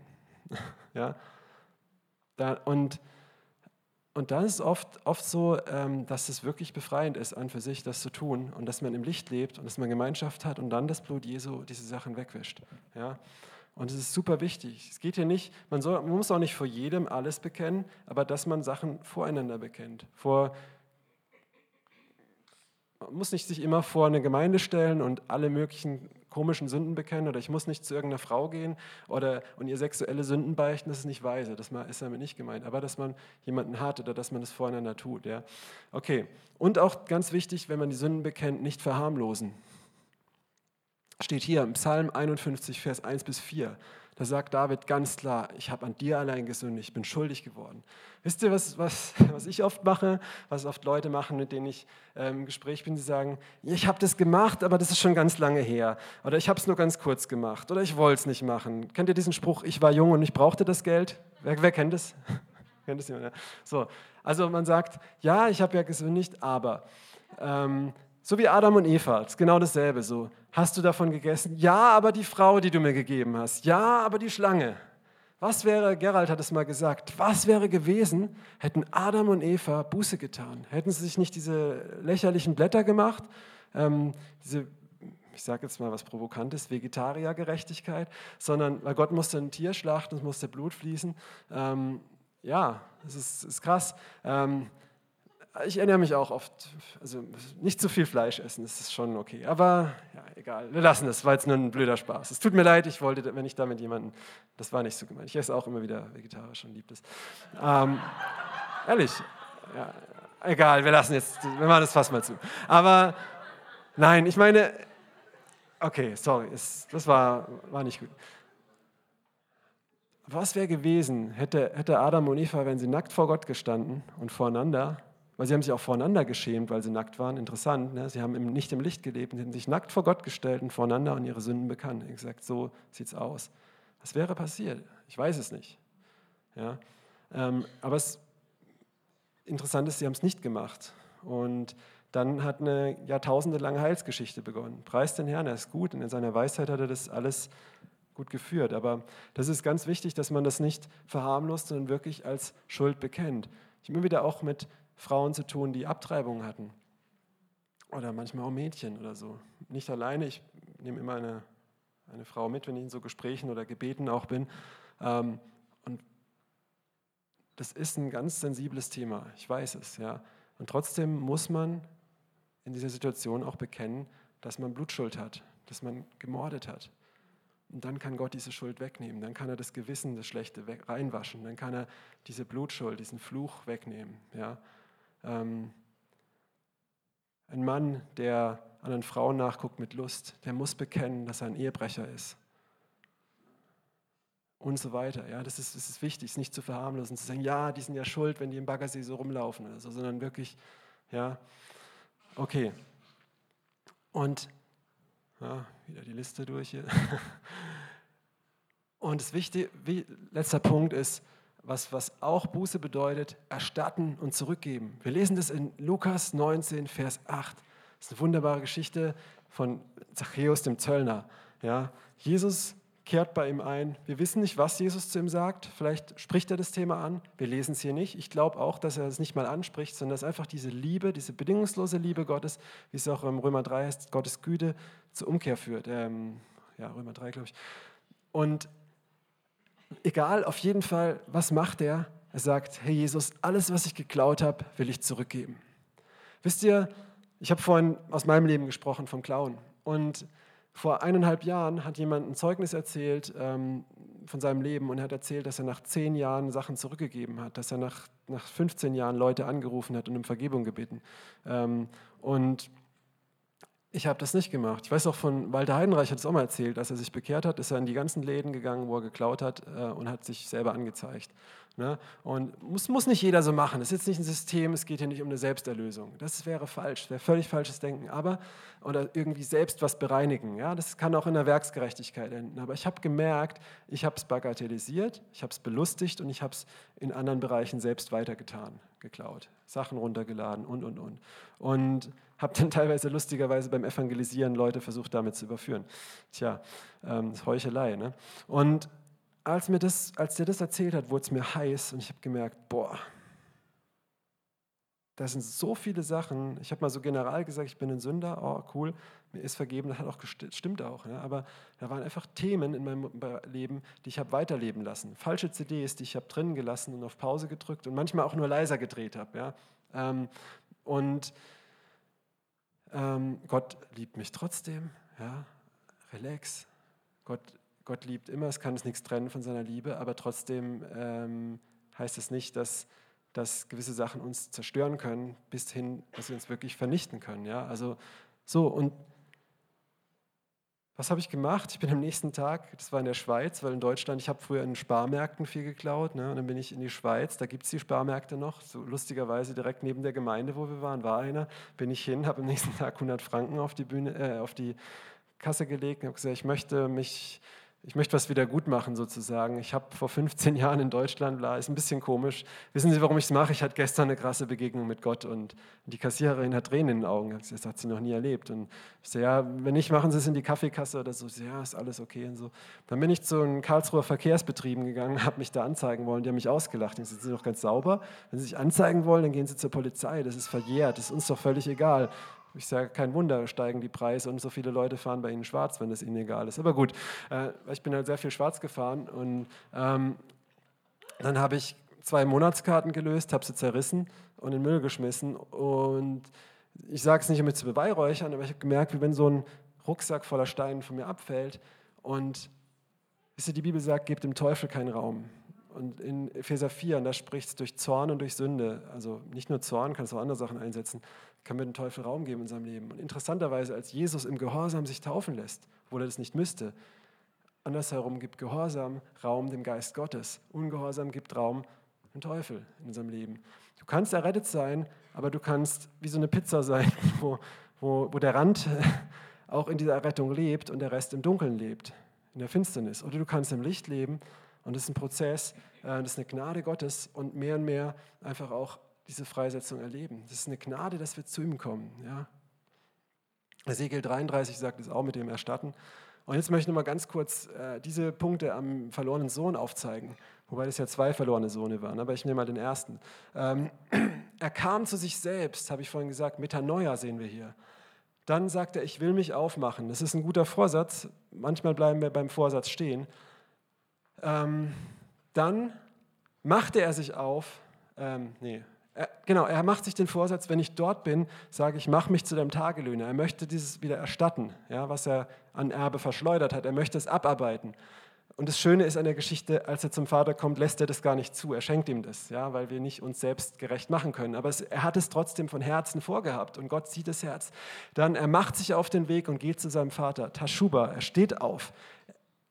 ja. Da, und, und dann ist oft, oft so, ähm, dass es wirklich befreiend ist, an für sich das zu tun und dass man im Licht lebt und dass man Gemeinschaft hat und dann das Blut Jesu diese Sachen wegwischt. Ja. Und es ist super wichtig. Es geht hier nicht, man, soll, man muss auch nicht vor jedem alles bekennen, aber dass man Sachen voreinander bekennt. Vor, man muss nicht sich immer vor eine Gemeinde stellen und alle möglichen komischen Sünden bekennen oder ich muss nicht zu irgendeiner Frau gehen oder und ihr sexuelle Sünden beichten, das ist nicht weise, das ist damit nicht gemeint, aber dass man jemanden hat oder dass man das voreinander tut. Ja. Okay, und auch ganz wichtig, wenn man die Sünden bekennt, nicht verharmlosen steht hier im Psalm 51, Vers 1 bis 4. Da sagt David ganz klar, ich habe an dir allein gesündigt, ich bin schuldig geworden. Wisst ihr, was, was, was ich oft mache, was oft Leute machen, mit denen ich ähm, im Gespräch bin, die sagen, ich habe das gemacht, aber das ist schon ganz lange her. Oder ich habe es nur ganz kurz gemacht. Oder ich wollte es nicht machen. Kennt ihr diesen Spruch, ich war jung und ich brauchte das Geld? Wer, wer kennt es? kennt es jemand? Ja. So, also man sagt, ja, ich habe ja gesündigt, aber... Ähm, so wie Adam und Eva, ist genau dasselbe. So, hast du davon gegessen? Ja, aber die Frau, die du mir gegeben hast. Ja, aber die Schlange. Was wäre, Gerald hat es mal gesagt, was wäre gewesen, hätten Adam und Eva Buße getan? Hätten sie sich nicht diese lächerlichen Blätter gemacht, ähm, diese, ich sage jetzt mal was Provokantes, Vegetariergerechtigkeit, sondern weil Gott musste ein Tier schlachten, es musste Blut fließen. Ähm, ja, das ist, ist krass. Ähm, ich ernähre mich auch oft, also nicht zu viel Fleisch essen, das ist schon okay. Aber ja, egal, wir lassen es, war jetzt nur ein blöder Spaß. Es tut mir leid, ich wollte, wenn ich damit jemanden, das war nicht so gemeint. Ich esse auch immer wieder vegetarisch und liebe das. Ähm, ehrlich, ja, egal, wir lassen jetzt, wir machen das fast mal zu. Aber nein, ich meine, okay, sorry, es, das war, war nicht gut. Was wäre gewesen, hätte, hätte Adam und Eva, wenn sie nackt vor Gott gestanden und voreinander, weil sie haben sich auch voreinander geschämt, weil sie nackt waren. Interessant, ne? sie haben nicht im Licht gelebt, sie haben sich nackt vor Gott gestellt und voreinander und ihre Sünden bekannt. Gesagt, so sieht es aus. Was wäre passiert? Ich weiß es nicht. Ja? Ähm, aber es interessant ist, sie haben es nicht gemacht. Und dann hat eine jahrtausendelange Heilsgeschichte begonnen. Preis den Herrn, er ist gut und in seiner Weisheit hat er das alles gut geführt. Aber das ist ganz wichtig, dass man das nicht verharmlost, sondern wirklich als Schuld bekennt. Ich immer wieder auch mit Frauen zu tun, die Abtreibungen hatten. Oder manchmal auch Mädchen oder so. Nicht alleine, ich nehme immer eine, eine Frau mit, wenn ich in so Gesprächen oder Gebeten auch bin. Ähm, und das ist ein ganz sensibles Thema, ich weiß es. Ja. Und trotzdem muss man in dieser Situation auch bekennen, dass man Blutschuld hat, dass man gemordet hat. Und dann kann Gott diese Schuld wegnehmen. Dann kann er das Gewissen, das Schlechte reinwaschen. Dann kann er diese Blutschuld, diesen Fluch wegnehmen. Ja. Ähm, ein Mann, der anderen Frauen nachguckt mit Lust, der muss bekennen, dass er ein Ehebrecher ist. Und so weiter. Ja, das, ist, das ist wichtig, es nicht zu verharmlosen, zu sagen, ja, die sind ja schuld, wenn die im Baggersee so rumlaufen oder so, sondern wirklich, ja, okay. Und ja, wieder die Liste durch hier. Und das wichtige, letzter Punkt ist, was, was auch Buße bedeutet, erstatten und zurückgeben. Wir lesen das in Lukas 19, Vers 8. Das ist eine wunderbare Geschichte von Zachäus, dem Zöllner. Ja, Jesus kehrt bei ihm ein. Wir wissen nicht, was Jesus zu ihm sagt. Vielleicht spricht er das Thema an. Wir lesen es hier nicht. Ich glaube auch, dass er es nicht mal anspricht, sondern dass einfach diese Liebe, diese bedingungslose Liebe Gottes, wie es auch im Römer 3 heißt, Gottes Güte zur Umkehr führt. Ähm, ja, Römer 3, glaube ich. Und egal, auf jeden Fall, was macht er? Er sagt, hey Jesus, alles, was ich geklaut habe, will ich zurückgeben. Wisst ihr, ich habe vorhin aus meinem Leben gesprochen vom Klauen. Und vor eineinhalb Jahren hat jemand ein Zeugnis erzählt ähm, von seinem Leben und er hat erzählt, dass er nach zehn Jahren Sachen zurückgegeben hat, dass er nach, nach 15 Jahren Leute angerufen hat und um Vergebung gebeten. Ähm, und ich habe das nicht gemacht. Ich weiß auch von Walter Heidenreich hat es auch mal erzählt, als er sich bekehrt hat, ist er in die ganzen Läden gegangen, wo er geklaut hat äh, und hat sich selber angezeigt. Ne? Und muss, muss nicht jeder so machen. Das ist jetzt nicht ein System, es geht hier nicht um eine Selbsterlösung. Das wäre falsch, wäre völlig falsches Denken. Aber, oder irgendwie selbst was bereinigen. Ja? Das kann auch in der Werksgerechtigkeit enden. Aber ich habe gemerkt, ich habe es bagatellisiert, ich habe es belustigt und ich habe es in anderen Bereichen selbst weitergetan, geklaut, Sachen runtergeladen und, und, und. Und habe dann teilweise lustigerweise beim Evangelisieren Leute versucht, damit zu überführen. Tja, ähm, ist Heuchelei. Ne? Und als, mir das, als der das erzählt hat, wurde es mir heiß und ich habe gemerkt, boah, da sind so viele Sachen. Ich habe mal so general gesagt, ich bin ein Sünder, oh cool, mir ist vergeben, das hat auch stimmt auch. Ne? Aber da waren einfach Themen in meinem Leben, die ich habe weiterleben lassen. Falsche CDs, die ich habe drin gelassen und auf Pause gedrückt und manchmal auch nur leiser gedreht habe. Ja? Ähm, und ähm, Gott liebt mich trotzdem. Ja? Relax. Gott Gott liebt immer, es kann uns nichts trennen von seiner Liebe, aber trotzdem ähm, heißt es nicht, dass, dass gewisse Sachen uns zerstören können, bis hin, dass sie uns wirklich vernichten können. Ja? Also so, und was habe ich gemacht? Ich bin am nächsten Tag, das war in der Schweiz, weil in Deutschland, ich habe früher in Sparmärkten viel geklaut, ne? und dann bin ich in die Schweiz, da gibt es die Sparmärkte noch, so lustigerweise direkt neben der Gemeinde, wo wir waren, war einer, bin ich hin, habe am nächsten Tag 100 Franken auf die, Bühne, äh, auf die Kasse gelegt und habe gesagt, ich möchte mich ich möchte was wieder gut machen sozusagen. Ich habe vor 15 Jahren in Deutschland, bla, ist ein bisschen komisch. Wissen Sie, warum ich es mache? Ich hatte gestern eine krasse Begegnung mit Gott und die Kassiererin hat Tränen in den Augen. Das hat sie noch nie erlebt. Und ich so, ja, wenn nicht, machen Sie es in die Kaffeekasse oder so. so ja, ist alles okay und so. Dann bin ich zu einem Karlsruher Verkehrsbetrieben gegangen, habe mich da anzeigen wollen. Die haben mich ausgelacht. Ich so, sind Sie doch ganz sauber. Wenn Sie sich anzeigen wollen, dann gehen Sie zur Polizei. Das ist verjährt. Das ist uns doch völlig egal. Ich sage, kein Wunder, steigen die Preise und so viele Leute fahren bei Ihnen schwarz, wenn das Ihnen egal ist. Aber gut, äh, ich bin halt sehr viel schwarz gefahren und ähm, dann habe ich zwei Monatskarten gelöst, habe sie zerrissen und in den Müll geschmissen. Und ich sage es nicht, um mich zu beweihräuchern, aber ich habe gemerkt, wie wenn so ein Rucksack voller Steine von mir abfällt. Und wisst ihr, die Bibel sagt, gebt dem Teufel keinen Raum. Und in Epheser 4, und da spricht es durch Zorn und durch Sünde, also nicht nur Zorn, kannst auch andere Sachen einsetzen, kann mir den Teufel Raum geben in seinem Leben. Und interessanterweise, als Jesus im Gehorsam sich taufen lässt, obwohl er das nicht müsste, andersherum gibt Gehorsam Raum dem Geist Gottes. Ungehorsam gibt Raum dem Teufel in unserem Leben. Du kannst errettet sein, aber du kannst wie so eine Pizza sein, wo, wo, wo der Rand auch in dieser Errettung lebt und der Rest im Dunkeln lebt, in der Finsternis. Oder du kannst im Licht leben und das ist ein Prozess, äh, das ist eine Gnade Gottes und mehr und mehr einfach auch diese Freisetzung erleben. Das ist eine Gnade, dass wir zu ihm kommen. Ja? Ezekiel 33 sagt es auch mit dem Erstatten. Und jetzt möchte ich mal ganz kurz äh, diese Punkte am verlorenen Sohn aufzeigen, wobei das ja zwei verlorene Sohne waren, aber ich nehme mal den ersten. Ähm, er kam zu sich selbst, habe ich vorhin gesagt, Metanoia sehen wir hier. Dann sagt er, ich will mich aufmachen. Das ist ein guter Vorsatz. Manchmal bleiben wir beim Vorsatz stehen. Ähm, dann machte er sich auf, ähm, nee, genau, er macht sich den Vorsatz, wenn ich dort bin, sage ich, mach mich zu deinem Tagelöhner. Er möchte dieses wieder erstatten, ja, was er an Erbe verschleudert hat. Er möchte es abarbeiten. Und das Schöne ist an der Geschichte, als er zum Vater kommt, lässt er das gar nicht zu. Er schenkt ihm das, ja, weil wir nicht uns selbst gerecht machen können. Aber es, er hat es trotzdem von Herzen vorgehabt und Gott sieht das Herz. Dann er macht sich auf den Weg und geht zu seinem Vater. Tashuba, er steht auf.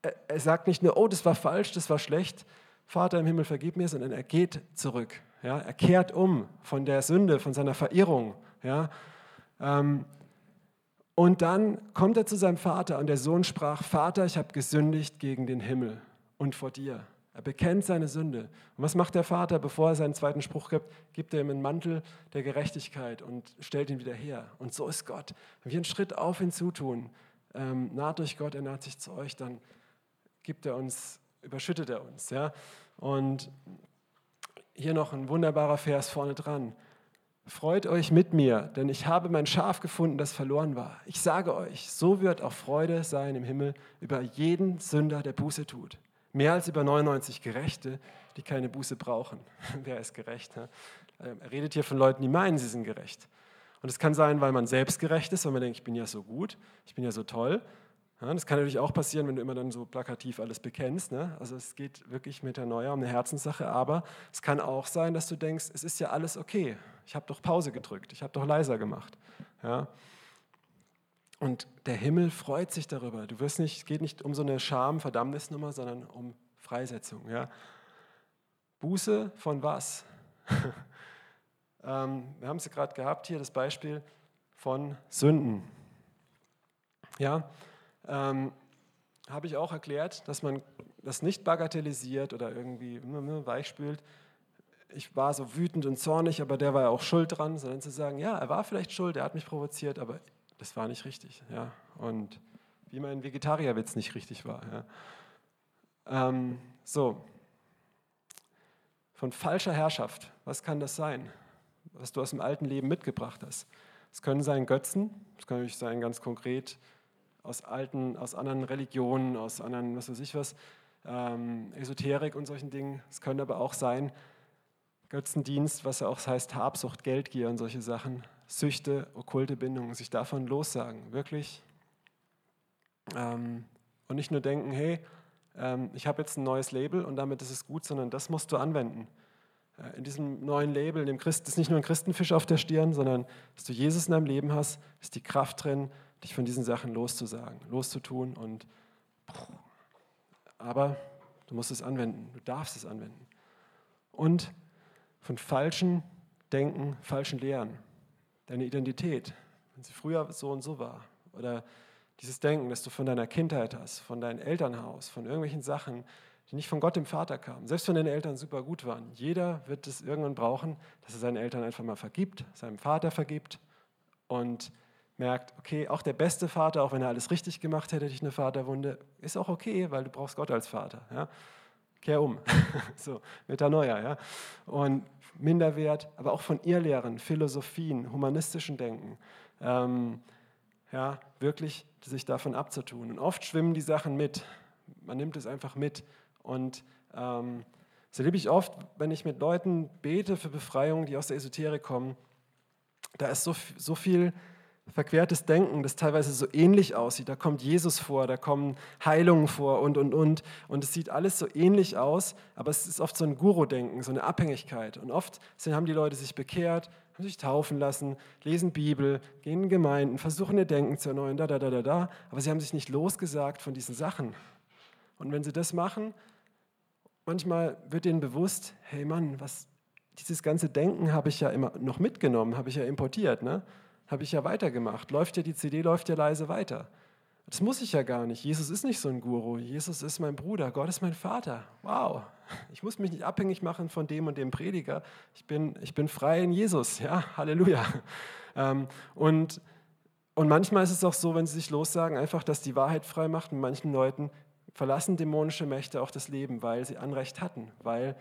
Er, er sagt nicht nur, oh, das war falsch, das war schlecht, Vater im Himmel, vergib mir, sondern er geht zurück. Ja, er kehrt um von der Sünde, von seiner Verirrung. Ja. Ähm, und dann kommt er zu seinem Vater und der Sohn sprach, Vater, ich habe gesündigt gegen den Himmel und vor dir. Er bekennt seine Sünde. Und was macht der Vater, bevor er seinen zweiten Spruch gibt? Gibt er ihm einen Mantel der Gerechtigkeit und stellt ihn wieder her. Und so ist Gott. Wenn wir einen Schritt auf ihn zutun, ähm, naht euch Gott, er naht sich zu euch, dann gibt er uns, überschüttet er uns. Ja? Und hier noch ein wunderbarer Vers vorne dran. Freut euch mit mir, denn ich habe mein Schaf gefunden, das verloren war. Ich sage euch, so wird auch Freude sein im Himmel über jeden Sünder, der Buße tut. Mehr als über 99 Gerechte, die keine Buße brauchen. Wer ist gerecht? Ne? Er redet hier von Leuten, die meinen, sie sind gerecht. Und es kann sein, weil man selbst gerecht ist, weil man denkt, ich bin ja so gut, ich bin ja so toll. Ja, das kann natürlich auch passieren, wenn du immer dann so plakativ alles bekennst. Ne? Also es geht wirklich Metanoia um eine Herzenssache, aber es kann auch sein, dass du denkst, es ist ja alles okay. Ich habe doch Pause gedrückt, ich habe doch leiser gemacht. Ja? Und der Himmel freut sich darüber. Du wirst nicht, es geht nicht um so eine Scham-Verdammnisnummer, sondern um Freisetzung. Ja? Buße von was? ähm, wir haben es gerade gehabt hier, das Beispiel von Sünden. Ja, ähm, habe ich auch erklärt, dass man das nicht bagatellisiert oder irgendwie ne, ne, weichspült. Ich war so wütend und zornig, aber der war ja auch schuld dran, sondern zu sagen, ja, er war vielleicht schuld, er hat mich provoziert, aber das war nicht richtig. Ja. Und wie mein Vegetarierwitz nicht richtig war. Ja. Ähm, so, von falscher Herrschaft, was kann das sein, was du aus dem alten Leben mitgebracht hast? Es können sein Götzen, es kann natürlich sein ganz konkret aus alten, aus anderen Religionen, aus anderen, was weiß ich was, ähm, Esoterik und solchen Dingen. Es könnte aber auch sein, Götzendienst, was ja auch heißt Habsucht, Geldgier und solche Sachen, Süchte, okkulte Bindungen, sich davon lossagen, wirklich. Ähm, und nicht nur denken, hey, ähm, ich habe jetzt ein neues Label und damit ist es gut, sondern das musst du anwenden. Äh, in diesem neuen Label, in dem Christ, ist nicht nur ein Christenfisch auf der Stirn, sondern dass du Jesus in deinem Leben hast, ist die Kraft drin, dich von diesen Sachen loszusagen, loszutun. Und, aber du musst es anwenden, du darfst es anwenden. Und von falschen Denken, falschen Lehren, deine Identität, wenn sie früher so und so war, oder dieses Denken, das du von deiner Kindheit hast, von deinem Elternhaus, von irgendwelchen Sachen, die nicht von Gott dem Vater kamen, selbst wenn deine Eltern super gut waren. Jeder wird es irgendwann brauchen, dass er seinen Eltern einfach mal vergibt, seinem Vater vergibt und merkt, okay, auch der beste Vater, auch wenn er alles richtig gemacht hätte, hätte ich eine Vaterwunde, ist auch okay, weil du brauchst Gott als Vater. Ja? Kehr um. so, Metanoia. Ja? Und Minderwert, aber auch von Irrlehren, Philosophien, humanistischen Denken. Ähm, ja, wirklich sich davon abzutun. Und oft schwimmen die Sachen mit. Man nimmt es einfach mit. Und ähm, das erlebe ich oft, wenn ich mit Leuten bete für Befreiung, die aus der Esoterik kommen. Da ist so, so viel verquertes Denken, das teilweise so ähnlich aussieht. Da kommt Jesus vor, da kommen Heilungen vor und, und, und. Und es sieht alles so ähnlich aus, aber es ist oft so ein Guru-Denken, so eine Abhängigkeit. Und oft haben die Leute sich bekehrt, haben sich taufen lassen, lesen Bibel, gehen in Gemeinden, versuchen ihr Denken zu erneuern, da, da, da, da, da. Aber sie haben sich nicht losgesagt von diesen Sachen. Und wenn sie das machen, manchmal wird ihnen bewusst, hey Mann, was, dieses ganze Denken habe ich ja immer noch mitgenommen, habe ich ja importiert. Ne? Habe ich ja weitergemacht. Läuft ja die CD, läuft ja leise weiter. Das muss ich ja gar nicht. Jesus ist nicht so ein Guru. Jesus ist mein Bruder. Gott ist mein Vater. Wow. Ich muss mich nicht abhängig machen von dem und dem Prediger. Ich bin, ich bin frei in Jesus. Ja, Halleluja. Ähm, und, und manchmal ist es auch so, wenn sie sich lossagen, einfach, dass die Wahrheit frei macht. Und manchen Leuten verlassen dämonische Mächte auch das Leben, weil sie Anrecht hatten, weil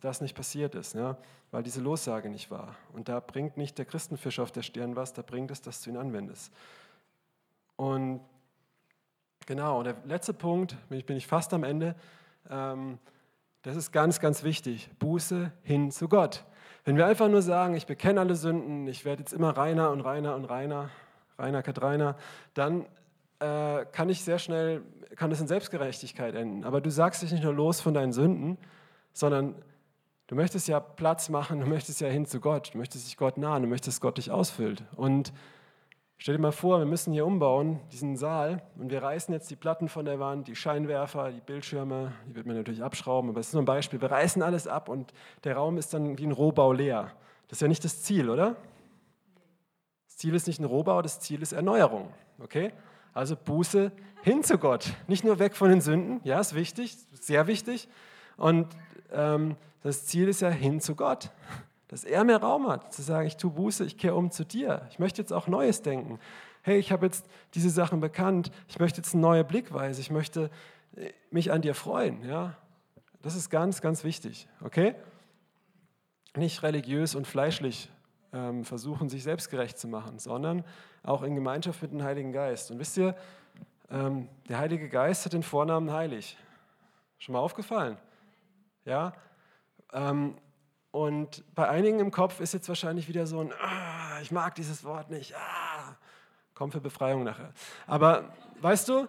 das nicht passiert ist, ja? weil diese Lossage nicht war. Und da bringt nicht der Christenfisch auf der Stirn was, da bringt es, dass du ihn anwendest. Und genau, der letzte Punkt, bin ich, fast am Ende, ähm, das ist ganz, ganz wichtig, Buße hin zu Gott. Wenn wir einfach nur sagen, ich bekenne alle Sünden, ich werde jetzt immer reiner und reiner und reiner, reiner, Kat reiner, dann äh, kann ich sehr schnell, kann es in Selbstgerechtigkeit enden. Aber du sagst dich nicht nur los von deinen Sünden, sondern du möchtest ja Platz machen, du möchtest ja hin zu Gott, du möchtest dich Gott nahen, du möchtest, dass Gott dich ausfüllt. Und stell dir mal vor, wir müssen hier umbauen, diesen Saal, und wir reißen jetzt die Platten von der Wand, die Scheinwerfer, die Bildschirme, die wird man natürlich abschrauben, aber es ist nur ein Beispiel. Wir reißen alles ab und der Raum ist dann wie ein Rohbau leer. Das ist ja nicht das Ziel, oder? Das Ziel ist nicht ein Rohbau, das Ziel ist Erneuerung. Okay? Also Buße hin zu Gott. Nicht nur weg von den Sünden, ja, ist wichtig, sehr wichtig, Und ähm, das Ziel ist ja hin zu Gott. Dass er mehr Raum hat, zu sagen, ich tue Buße, ich kehre um zu dir. Ich möchte jetzt auch Neues denken. Hey, ich habe jetzt diese Sachen bekannt, ich möchte jetzt eine neue Blickweise, ich möchte äh, mich an dir freuen. Ja? Das ist ganz, ganz wichtig. Okay? Nicht religiös und fleischlich versuchen, sich selbstgerecht zu machen, sondern auch in Gemeinschaft mit dem Heiligen Geist. Und wisst ihr, ähm, der Heilige Geist hat den Vornamen heilig. Schon mal aufgefallen? Ja? Ähm, und bei einigen im Kopf ist jetzt wahrscheinlich wieder so ein, ah, ich mag dieses Wort nicht, ah, kommt für Befreiung nachher. Aber weißt du,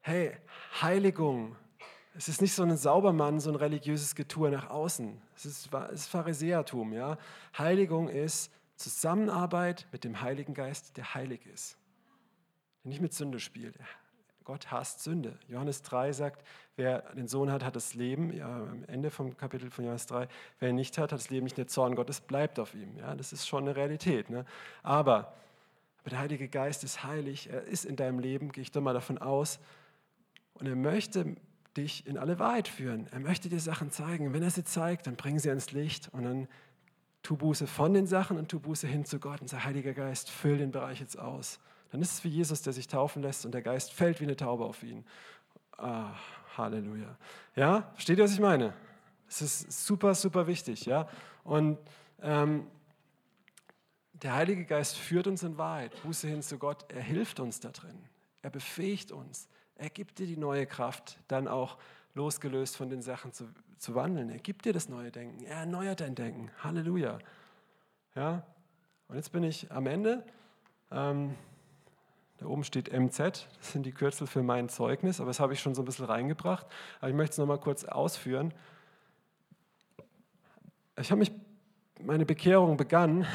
hey, Heiligung, es ist nicht so ein Saubermann, so ein religiöses Getue nach außen. Es ist, es ist Pharisäertum. Ja? Heiligung ist Zusammenarbeit mit dem Heiligen Geist, der heilig ist. Der nicht mit Sünde spielt. Gott hasst Sünde. Johannes 3 sagt, wer den Sohn hat, hat das Leben. Ja, am Ende vom Kapitel von Johannes 3, wer ihn nicht hat, hat das Leben nicht. Der Zorn Gottes bleibt auf ihm. Ja, das ist schon eine Realität. Ne? Aber, aber der Heilige Geist ist heilig. Er ist in deinem Leben, gehe ich doch mal davon aus. Und er möchte dich in alle Wahrheit führen. Er möchte dir Sachen zeigen. Wenn er sie zeigt, dann bring sie ans Licht und dann tu Buße von den Sachen und tu Buße hin zu Gott und sag, Heiliger Geist, füll den Bereich jetzt aus. Dann ist es wie Jesus, der sich taufen lässt und der Geist fällt wie eine Taube auf ihn. Ah, Halleluja. Ja, versteht ihr, was ich meine? Es ist super, super wichtig. Ja? Und ähm, der Heilige Geist führt uns in Wahrheit, Buße hin zu Gott. Er hilft uns da drin. Er befähigt uns. Er gibt dir die neue Kraft, dann auch losgelöst von den Sachen zu, zu wandeln. Er gibt dir das neue Denken. Er erneuert dein Denken. Halleluja. Ja? Und jetzt bin ich am Ende. Ähm, da oben steht MZ, das sind die Kürzel für mein Zeugnis, aber das habe ich schon so ein bisschen reingebracht. Aber ich möchte es nochmal kurz ausführen. Ich habe mich, meine Bekehrung begann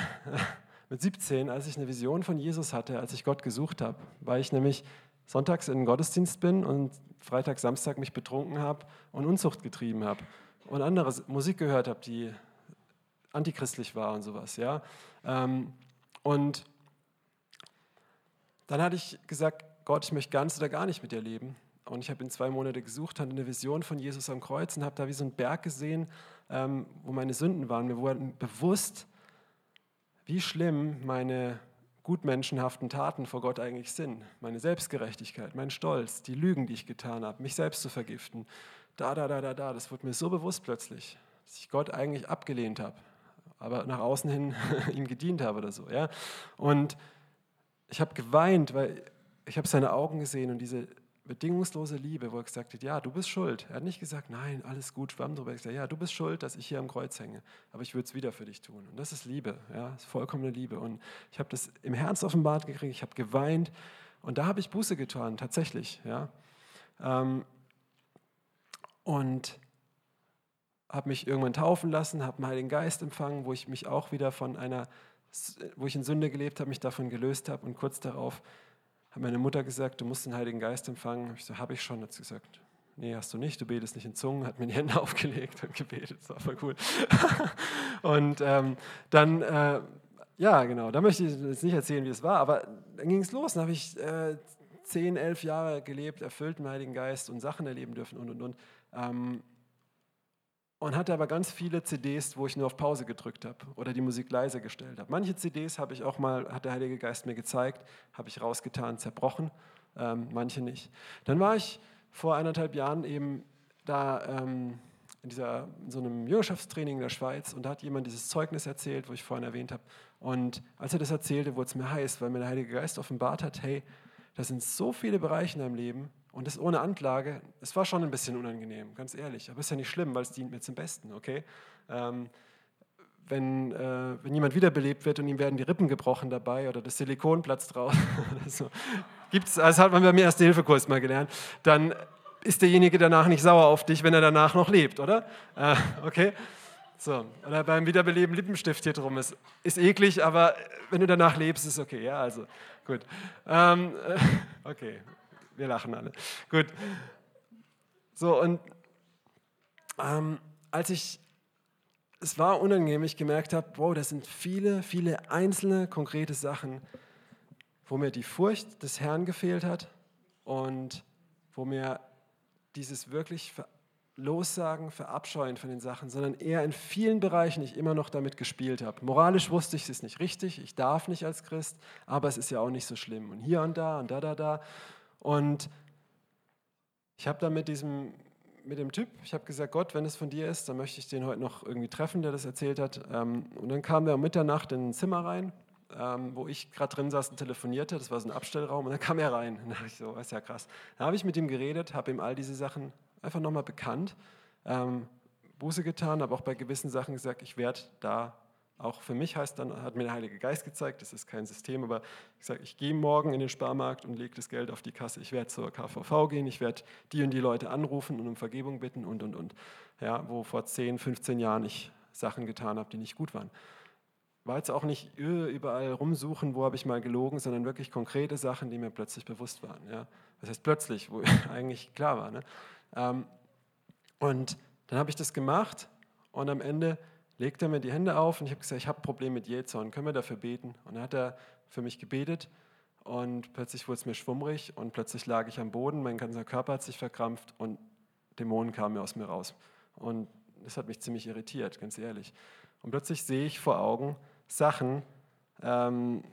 mit 17, als ich eine Vision von Jesus hatte, als ich Gott gesucht habe, weil ich nämlich sonntags in den Gottesdienst bin und Freitag, Samstag mich betrunken habe und Unzucht getrieben habe und andere Musik gehört habe, die antichristlich war und sowas. Ja? Ähm, und dann hatte ich gesagt, Gott, ich möchte ganz oder gar nicht mit dir leben. Und ich habe in zwei Monate gesucht, hatte eine Vision von Jesus am Kreuz und habe da wie so einen Berg gesehen, ähm, wo meine Sünden waren. Mir wurde bewusst, wie schlimm meine gutmenschenhaften Taten vor Gott eigentlich sind. Meine Selbstgerechtigkeit, mein Stolz, die Lügen, die ich getan habe, mich selbst zu vergiften. Da, da, da, da, da. Das wurde mir so bewusst plötzlich, dass ich Gott eigentlich abgelehnt habe, aber nach außen hin ihm gedient habe oder so. Ja? Und ich habe geweint, weil ich habe seine Augen gesehen und diese bedingungslose Liebe, wo er gesagt hat, ja, du bist schuld. Er hat nicht gesagt, nein, alles gut, schwamm drüber. Er hat gesagt, ja, du bist schuld, dass ich hier am Kreuz hänge, aber ich würde es wieder für dich tun. Und das ist Liebe, ja, ist vollkommene Liebe. Und ich habe das im Herz offenbart gekriegt, ich habe geweint und da habe ich Buße getan, tatsächlich, ja. Ähm, und habe mich irgendwann taufen lassen, habe den Heiligen Geist empfangen, wo ich mich auch wieder von einer wo ich in Sünde gelebt habe, mich davon gelöst habe und kurz darauf hat meine Mutter gesagt, du musst den Heiligen Geist empfangen. Hab ich so, habe ich schon. Hat sie gesagt, nee, hast du nicht, du betest nicht in Zungen, hat mir die Hände aufgelegt und gebetet, das war voll cool. und ähm, dann, äh, ja genau, da möchte ich jetzt nicht erzählen, wie es war, aber dann ging es los, dann habe ich äh, zehn, elf Jahre gelebt, erfüllt im Heiligen Geist und Sachen erleben dürfen und, und, und. Ähm, und hatte aber ganz viele CDs, wo ich nur auf Pause gedrückt habe oder die Musik leise gestellt habe. Manche CDs habe ich auch mal, hat der Heilige Geist mir gezeigt, habe ich rausgetan, zerbrochen, ähm, manche nicht. Dann war ich vor eineinhalb Jahren eben da ähm, in, dieser, in so einem Jüngerschaftstraining in der Schweiz und da hat jemand dieses Zeugnis erzählt, wo ich vorhin erwähnt habe. Und als er das erzählte, wurde es mir heiß, weil mir der Heilige Geist offenbart hat, hey, das sind so viele Bereiche in deinem Leben, und das ohne Anklage, es war schon ein bisschen unangenehm, ganz ehrlich. Aber ist ja nicht schlimm, weil es dient mir zum Besten, okay? Ähm, wenn, äh, wenn jemand wiederbelebt wird und ihm werden die Rippen gebrochen dabei oder das Silikon platzt raus, so, gibt's, das hat man beim Erste-Hilfe-Kurs mal gelernt, dann ist derjenige danach nicht sauer auf dich, wenn er danach noch lebt, oder? Äh, okay? So, oder beim Wiederbeleben Lippenstift hier drum ist, ist eklig, aber wenn du danach lebst, ist okay. Ja, also gut. Ähm, äh, okay, wir lachen alle. Gut. So, und ähm, als ich, es war unangenehm, ich gemerkt habe, wow, das sind viele, viele einzelne, konkrete Sachen, wo mir die Furcht des Herrn gefehlt hat und wo mir dieses wirklich Lossagen, Verabscheuen von den Sachen, sondern eher in vielen Bereichen ich immer noch damit gespielt habe. Moralisch wusste ich, es ist nicht richtig, ich darf nicht als Christ, aber es ist ja auch nicht so schlimm. Und hier und da und da, da, da. Und ich habe dann mit diesem, mit dem Typ, ich habe gesagt, Gott, wenn es von dir ist, dann möchte ich den heute noch irgendwie treffen, der das erzählt hat. Ähm, und dann kam der um Mitternacht in ein Zimmer rein, ähm, wo ich gerade drin saß und telefonierte. Das war so ein Abstellraum. Und dann kam er rein. Und da dachte ich so, ist ja krass. Dann habe ich mit ihm geredet, habe ihm all diese Sachen einfach nochmal bekannt, ähm, Buße getan, habe auch bei gewissen Sachen gesagt, ich werde da auch für mich heißt dann, hat mir der Heilige Geist gezeigt, das ist kein System, aber ich sage, ich gehe morgen in den Sparmarkt und lege das Geld auf die Kasse. Ich werde zur KVV gehen, ich werde die und die Leute anrufen und um Vergebung bitten und, und, und. Ja, wo vor 10, 15 Jahren ich Sachen getan habe, die nicht gut waren. War jetzt auch nicht überall rumsuchen, wo habe ich mal gelogen, sondern wirklich konkrete Sachen, die mir plötzlich bewusst waren. Ja. Das heißt plötzlich, wo eigentlich klar war. Ne? Ähm, und dann habe ich das gemacht und am Ende legt er mir die Hände auf und ich habe gesagt, ich habe ein Problem mit Jezorn, können wir dafür beten? Und dann hat er für mich gebetet und plötzlich wurde es mir schwummrig und plötzlich lag ich am Boden, mein ganzer Körper hat sich verkrampft und Dämonen kamen aus mir raus. Und das hat mich ziemlich irritiert, ganz ehrlich. Und plötzlich sehe ich vor Augen Sachen, ähm,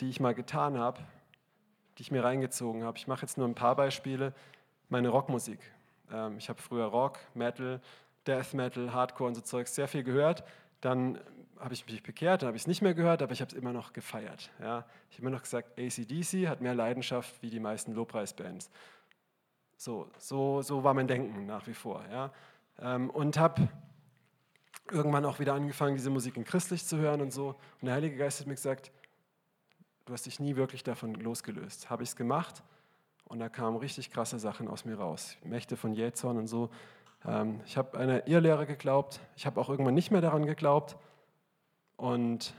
die ich mal getan habe, die ich mir reingezogen habe. Ich mache jetzt nur ein paar Beispiele. Meine Rockmusik. Ähm, ich habe früher Rock, Metal, Death Metal, Hardcore und so Zeugs sehr viel gehört. Dann habe ich mich bekehrt, dann habe ich es nicht mehr gehört, aber ich habe es immer noch gefeiert. Ja. Ich habe immer noch gesagt, ACDC hat mehr Leidenschaft wie die meisten Lobpreisbands. So, so, so war mein Denken nach wie vor. Ja. Ähm, und habe irgendwann auch wieder angefangen, diese Musik in christlich zu hören und so. Und der Heilige Geist hat mir gesagt, du hast dich nie wirklich davon losgelöst. Habe ich es gemacht und da kamen richtig krasse Sachen aus mir raus. Mächte von Jähzorn und so. Ähm, ich habe eine Irrlehre geglaubt. Ich habe auch irgendwann nicht mehr daran geglaubt. Und,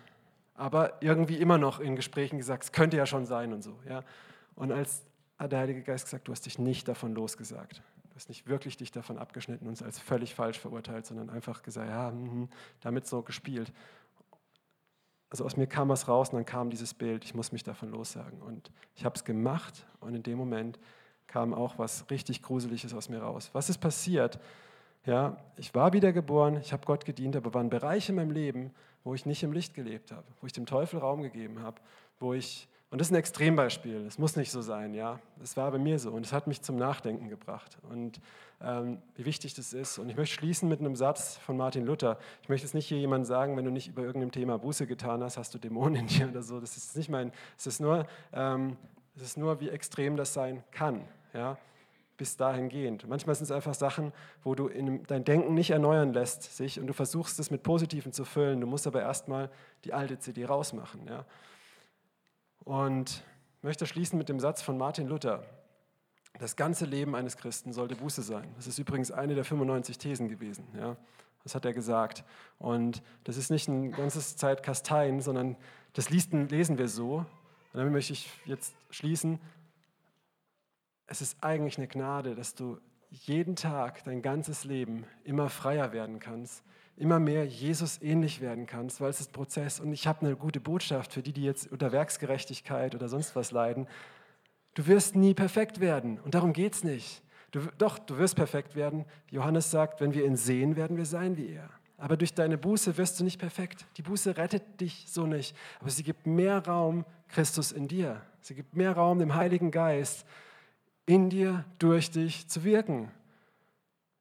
aber irgendwie immer noch in Gesprächen gesagt, es könnte ja schon sein und so. Ja. Und als hat der Heilige Geist gesagt, du hast dich nicht davon losgesagt. Du hast nicht wirklich dich davon abgeschnitten und es als völlig falsch verurteilt, sondern einfach gesagt, ja, mh, damit so gespielt. Also aus mir kam was raus und dann kam dieses Bild, ich muss mich davon lossagen. Und ich habe es gemacht und in dem Moment kam auch was richtig Gruseliges aus mir raus. Was ist passiert? Ja, ich war wiedergeboren, ich habe Gott gedient, aber waren Bereiche in meinem Leben, wo ich nicht im Licht gelebt habe, wo ich dem Teufel Raum gegeben habe, wo ich, und das ist ein Extrembeispiel, das muss nicht so sein, ja, es war bei mir so und es hat mich zum Nachdenken gebracht und ähm, wie wichtig das ist. Und ich möchte schließen mit einem Satz von Martin Luther. Ich möchte jetzt nicht hier jemand sagen, wenn du nicht über irgendein Thema Buße getan hast, hast du Dämonen in dir oder so. Das ist nicht mein, es ist nur, ähm, es ist nur, wie extrem das sein kann ja, bis dahingehend. Manchmal sind es einfach Sachen, wo du in, dein Denken nicht erneuern lässt sich und du versuchst es mit Positiven zu füllen. Du musst aber erstmal die alte CD rausmachen. Ja. Und ich möchte schließen mit dem Satz von Martin Luther. Das ganze Leben eines Christen sollte Buße sein. Das ist übrigens eine der 95 Thesen gewesen. Ja. Das hat er gesagt. Und das ist nicht ein ganzes Zeit Kasteien, sondern das lesen wir so. Und damit möchte ich jetzt schließen es ist eigentlich eine Gnade, dass du jeden Tag dein ganzes Leben immer freier werden kannst, immer mehr Jesus ähnlich werden kannst, weil es ist Prozess. Und ich habe eine gute Botschaft für die, die jetzt unter Werksgerechtigkeit oder sonst was leiden. Du wirst nie perfekt werden und darum geht es nicht. Du, doch, du wirst perfekt werden. Johannes sagt, wenn wir ihn sehen, werden wir sein wie er. Aber durch deine Buße wirst du nicht perfekt. Die Buße rettet dich so nicht. Aber sie gibt mehr Raum Christus in dir. Sie gibt mehr Raum dem Heiligen Geist, in dir, durch dich zu wirken.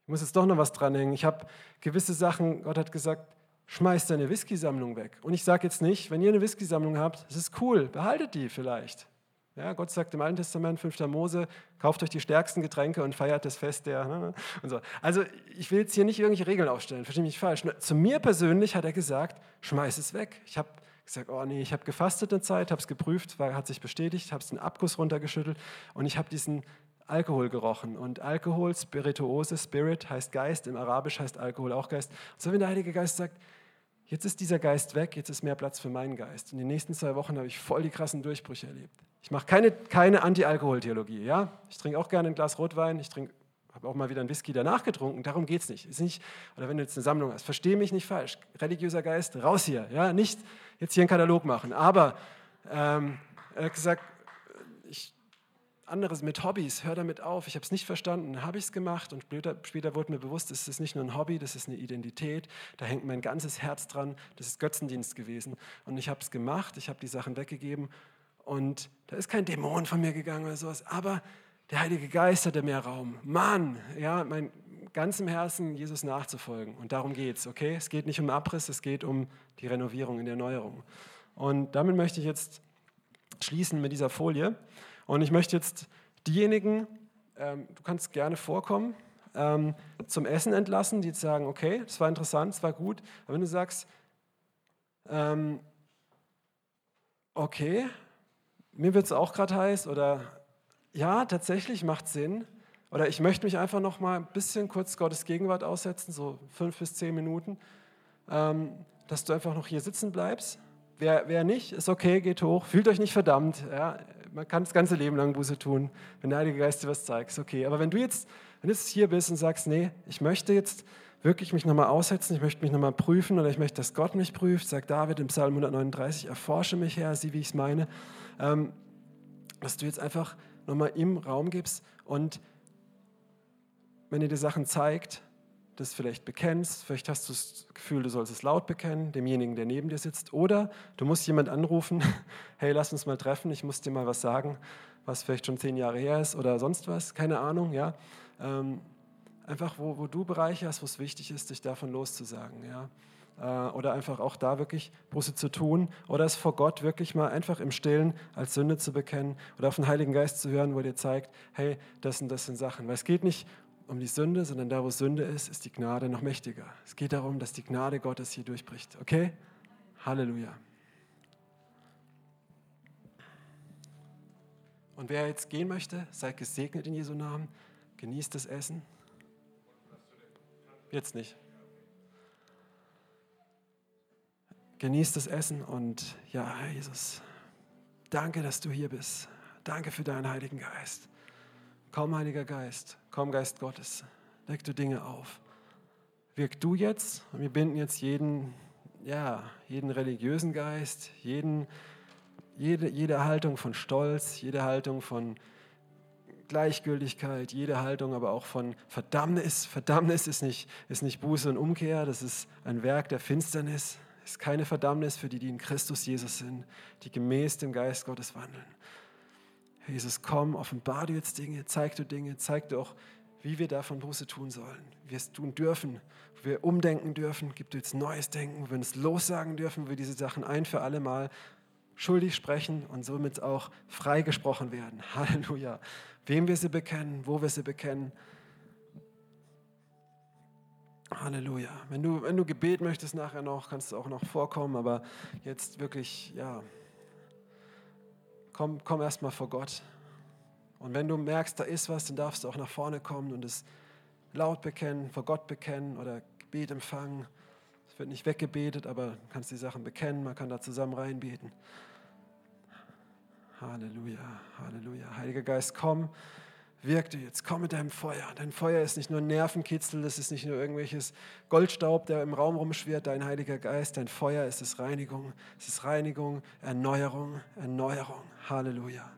Ich muss jetzt doch noch was dranhängen. Ich habe gewisse Sachen, Gott hat gesagt, schmeiß deine Whisky-Sammlung weg. Und ich sage jetzt nicht, wenn ihr eine Whisky-Sammlung habt, das ist cool, behaltet die vielleicht. Ja, Gott sagt im Alten Testament, 5. Mose, kauft euch die stärksten Getränke und feiert das Fest der. Ne, ne, und so. Also ich will jetzt hier nicht irgendwelche Regeln aufstellen, verstehe mich nicht falsch. Zu mir persönlich hat er gesagt, schmeiß es weg. Ich habe gesagt, oh nee, ich habe gefastet eine Zeit, habe es geprüft, weil, hat sich bestätigt, habe es den Abguss runtergeschüttelt und ich habe diesen Alkohol gerochen. Und Alkohol, Spirituose, Spirit heißt Geist, im Arabisch heißt Alkohol auch Geist. Und so wenn der Heilige Geist sagt, jetzt ist dieser Geist weg, jetzt ist mehr Platz für meinen Geist. In den nächsten zwei Wochen habe ich voll die krassen Durchbrüche erlebt. Ich mache keine, keine Anti-Alkohol-Theologie. Ja? Ich trinke auch gerne ein Glas Rotwein, ich trinke habe auch mal wieder einen Whisky danach getrunken, darum geht es nicht. Ist nicht. Oder wenn du jetzt eine Sammlung hast, verstehe mich nicht falsch. Religiöser Geist, raus hier. Ja? Nicht jetzt hier einen Katalog machen. Aber ähm, er hat gesagt, ich, anderes mit Hobbys, hör damit auf. Ich habe es nicht verstanden, habe ich es gemacht und später, später wurde mir bewusst, es ist nicht nur ein Hobby, das ist eine Identität, da hängt mein ganzes Herz dran, das ist Götzendienst gewesen. Und ich habe es gemacht, ich habe die Sachen weggegeben und da ist kein Dämon von mir gegangen oder sowas, aber der Heilige Geist hatte mehr Raum. Mann, ja, mein ganzem Herzen Jesus nachzufolgen. Und darum geht es, okay? Es geht nicht um Abriss, es geht um die Renovierung, in der Erneuerung. Und damit möchte ich jetzt schließen mit dieser Folie. Und ich möchte jetzt diejenigen, ähm, du kannst gerne vorkommen, ähm, zum Essen entlassen, die jetzt sagen, okay, das war interessant, das war gut. Aber wenn du sagst, ähm, okay, mir wird es auch gerade heiß oder ja, tatsächlich macht Sinn. Oder ich möchte mich einfach noch mal ein bisschen kurz Gottes Gegenwart aussetzen, so fünf bis zehn Minuten, ähm, dass du einfach noch hier sitzen bleibst. Wer, wer nicht, ist okay, geht hoch. Fühlt euch nicht verdammt. Ja? Man kann das ganze Leben lang Buße tun, wenn der Heilige Geist dir was zeigt. Ist okay. Aber wenn du jetzt, wenn jetzt hier bist und sagst, nee, ich möchte jetzt wirklich mich nochmal aussetzen, ich möchte mich nochmal prüfen oder ich möchte, dass Gott mich prüft, sagt David im Psalm 139, erforsche mich her, sieh, wie ich es meine, ähm, dass du jetzt einfach nochmal ihm Raum gibst und wenn dir Sachen zeigt, das vielleicht bekennst, vielleicht hast du das Gefühl, du sollst es laut bekennen, demjenigen, der neben dir sitzt, oder du musst jemand anrufen, hey, lass uns mal treffen, ich muss dir mal was sagen, was vielleicht schon zehn Jahre her ist oder sonst was, keine Ahnung, ja. Ähm, einfach, wo, wo du Bereiche hast, wo es wichtig ist, dich davon loszusagen, ja. Äh, oder einfach auch da wirklich Buße zu tun oder es vor Gott wirklich mal einfach im Stillen als Sünde zu bekennen oder auf den Heiligen Geist zu hören, wo er dir zeigt, hey, das und das sind Sachen. Weil es geht nicht um die Sünde, sondern da, wo Sünde ist, ist die Gnade noch mächtiger. Es geht darum, dass die Gnade Gottes hier durchbricht. Okay? Halleluja. Und wer jetzt gehen möchte, seid gesegnet in Jesu Namen. Genießt das Essen. Jetzt nicht. Genießt das Essen und ja, Jesus, danke, dass du hier bist. Danke für deinen Heiligen Geist. Komm, Heiliger Geist, komm, Geist Gottes, deck du Dinge auf. Wirk du jetzt und wir binden jetzt jeden, ja, jeden religiösen Geist, jeden, jede, jede Haltung von Stolz, jede Haltung von Gleichgültigkeit, jede Haltung aber auch von Verdammnis. Verdammnis ist nicht, ist nicht Buße und Umkehr, das ist ein Werk der Finsternis, ist keine Verdammnis für die, die in Christus Jesus sind, die gemäß dem Geist Gottes wandeln. Jesus, komm, offenbar du jetzt Dinge, zeig du Dinge, zeig du auch, wie wir davon Buße tun sollen, wie wir es tun dürfen, wo wir umdenken dürfen, gib du jetzt neues Denken, wo wir uns lossagen dürfen, wo wir diese Sachen ein für alle Mal schuldig sprechen und somit auch freigesprochen werden. Halleluja. Wem wir sie bekennen, wo wir sie bekennen. Halleluja. Wenn du, wenn du Gebet möchtest nachher noch, kannst du auch noch vorkommen, aber jetzt wirklich, ja, komm, komm erstmal vor Gott. Und wenn du merkst, da ist was, dann darfst du auch nach vorne kommen und es laut bekennen, vor Gott bekennen oder Gebet empfangen. Es wird nicht weggebetet, aber du kannst die Sachen bekennen, man kann da zusammen reinbeten. Halleluja, Halleluja. Heiliger Geist, komm wirk du jetzt, komm mit deinem Feuer. Dein Feuer ist nicht nur Nervenkitzel, das ist nicht nur irgendwelches Goldstaub, der im Raum rumschwirrt. Dein Heiliger Geist, dein Feuer ist es Reinigung. Es ist Reinigung, Erneuerung, Erneuerung. Halleluja.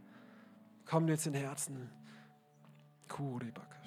Komm jetzt in Herzen. Kuribaka.